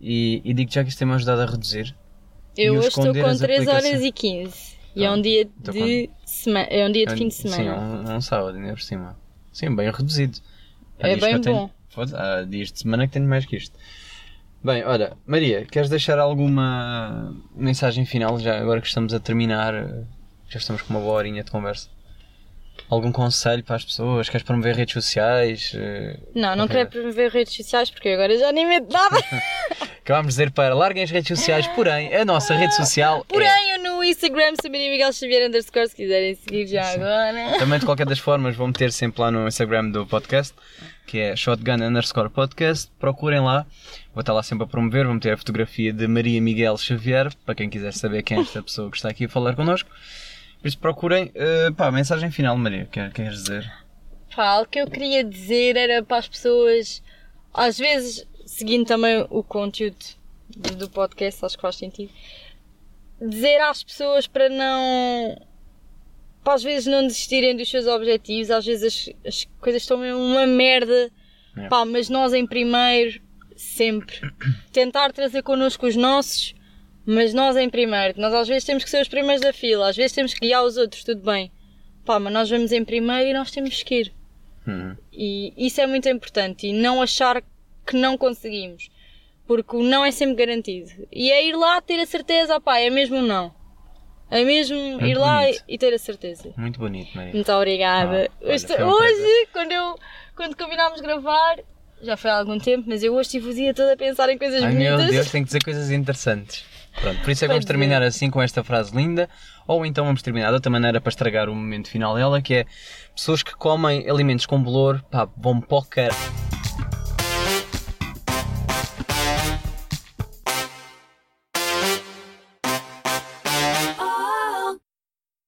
E, e digo já que isto tem-me ajudado a reduzir. Eu hoje estou com as 3 horas e 15. E é um dia de semana. É um dia de fim de Sim, semana. um, um sábado, ainda por cima. Sim, bem reduzido. Há É bem tenho- bom. Foda-se, Há dias de semana que tenho mais que isto. Bem, olha, Maria, queres deixar alguma mensagem final, já agora que estamos a terminar? Já estamos com uma boa horinha de conversa. Algum conselho para as pessoas? Queres promover redes sociais? eh, Não, não quero promover redes sociais porque agora já nem medo nada. Acabámos de dizer para larguem as redes sociais, porém, a nossa rede social é... Porém, eu no Instagram, Sabrina Miguel Xavier underscore, se quiserem seguir já agora. Também de qualquer das formas vou meter sempre lá no Instagram do podcast, que é shotgun underscore podcast. Procurem lá, vou estar lá sempre a promover, vou meter a fotografia de Maria Miguel Xavier, para quem quiser saber quem é esta pessoa que está aqui a falar connosco. Por isso procurem, eh, pá, mensagem final Maria, quer, queres dizer? Pá, o que eu queria dizer era para as pessoas, às vezes, seguindo também o conteúdo do, podcast, acho que faz sentido, dizer às pessoas para não. para às vezes não desistirem dos seus objetivos, às vezes as, as coisas estão mesmo uma merda, É. pá, mas nós em primeiro, sempre. Tentar trazer connosco os nossos, mas nós em primeiro. Nós às vezes temos que ser os primeiros da fila, às vezes temos que guiar os outros, tudo bem. Pá, mas nós vamos em primeiro e nós temos que ir. Uhum. E isso é muito importante. E não achar que não conseguimos. Porque o não é sempre garantido. E é ir lá ter a certeza, pá, é mesmo não. É mesmo ir lá e, bonito. ter a certeza. Muito bonito, Maria. Muito obrigada. Ah, olha, Hoje- hoje, quando, eu, quando combinámos gravar, já foi há algum tempo, mas eu hoje tive o dia todo a pensar em coisas Ai bonitas. meu Deus, tenho que dizer coisas interessantes. Pronto, por isso é que vamos Pode terminar assim com esta frase linda, ou então vamos terminar de outra maneira para estragar o momento final dela, que é pessoas que comem alimentos com bolor, pá, o car...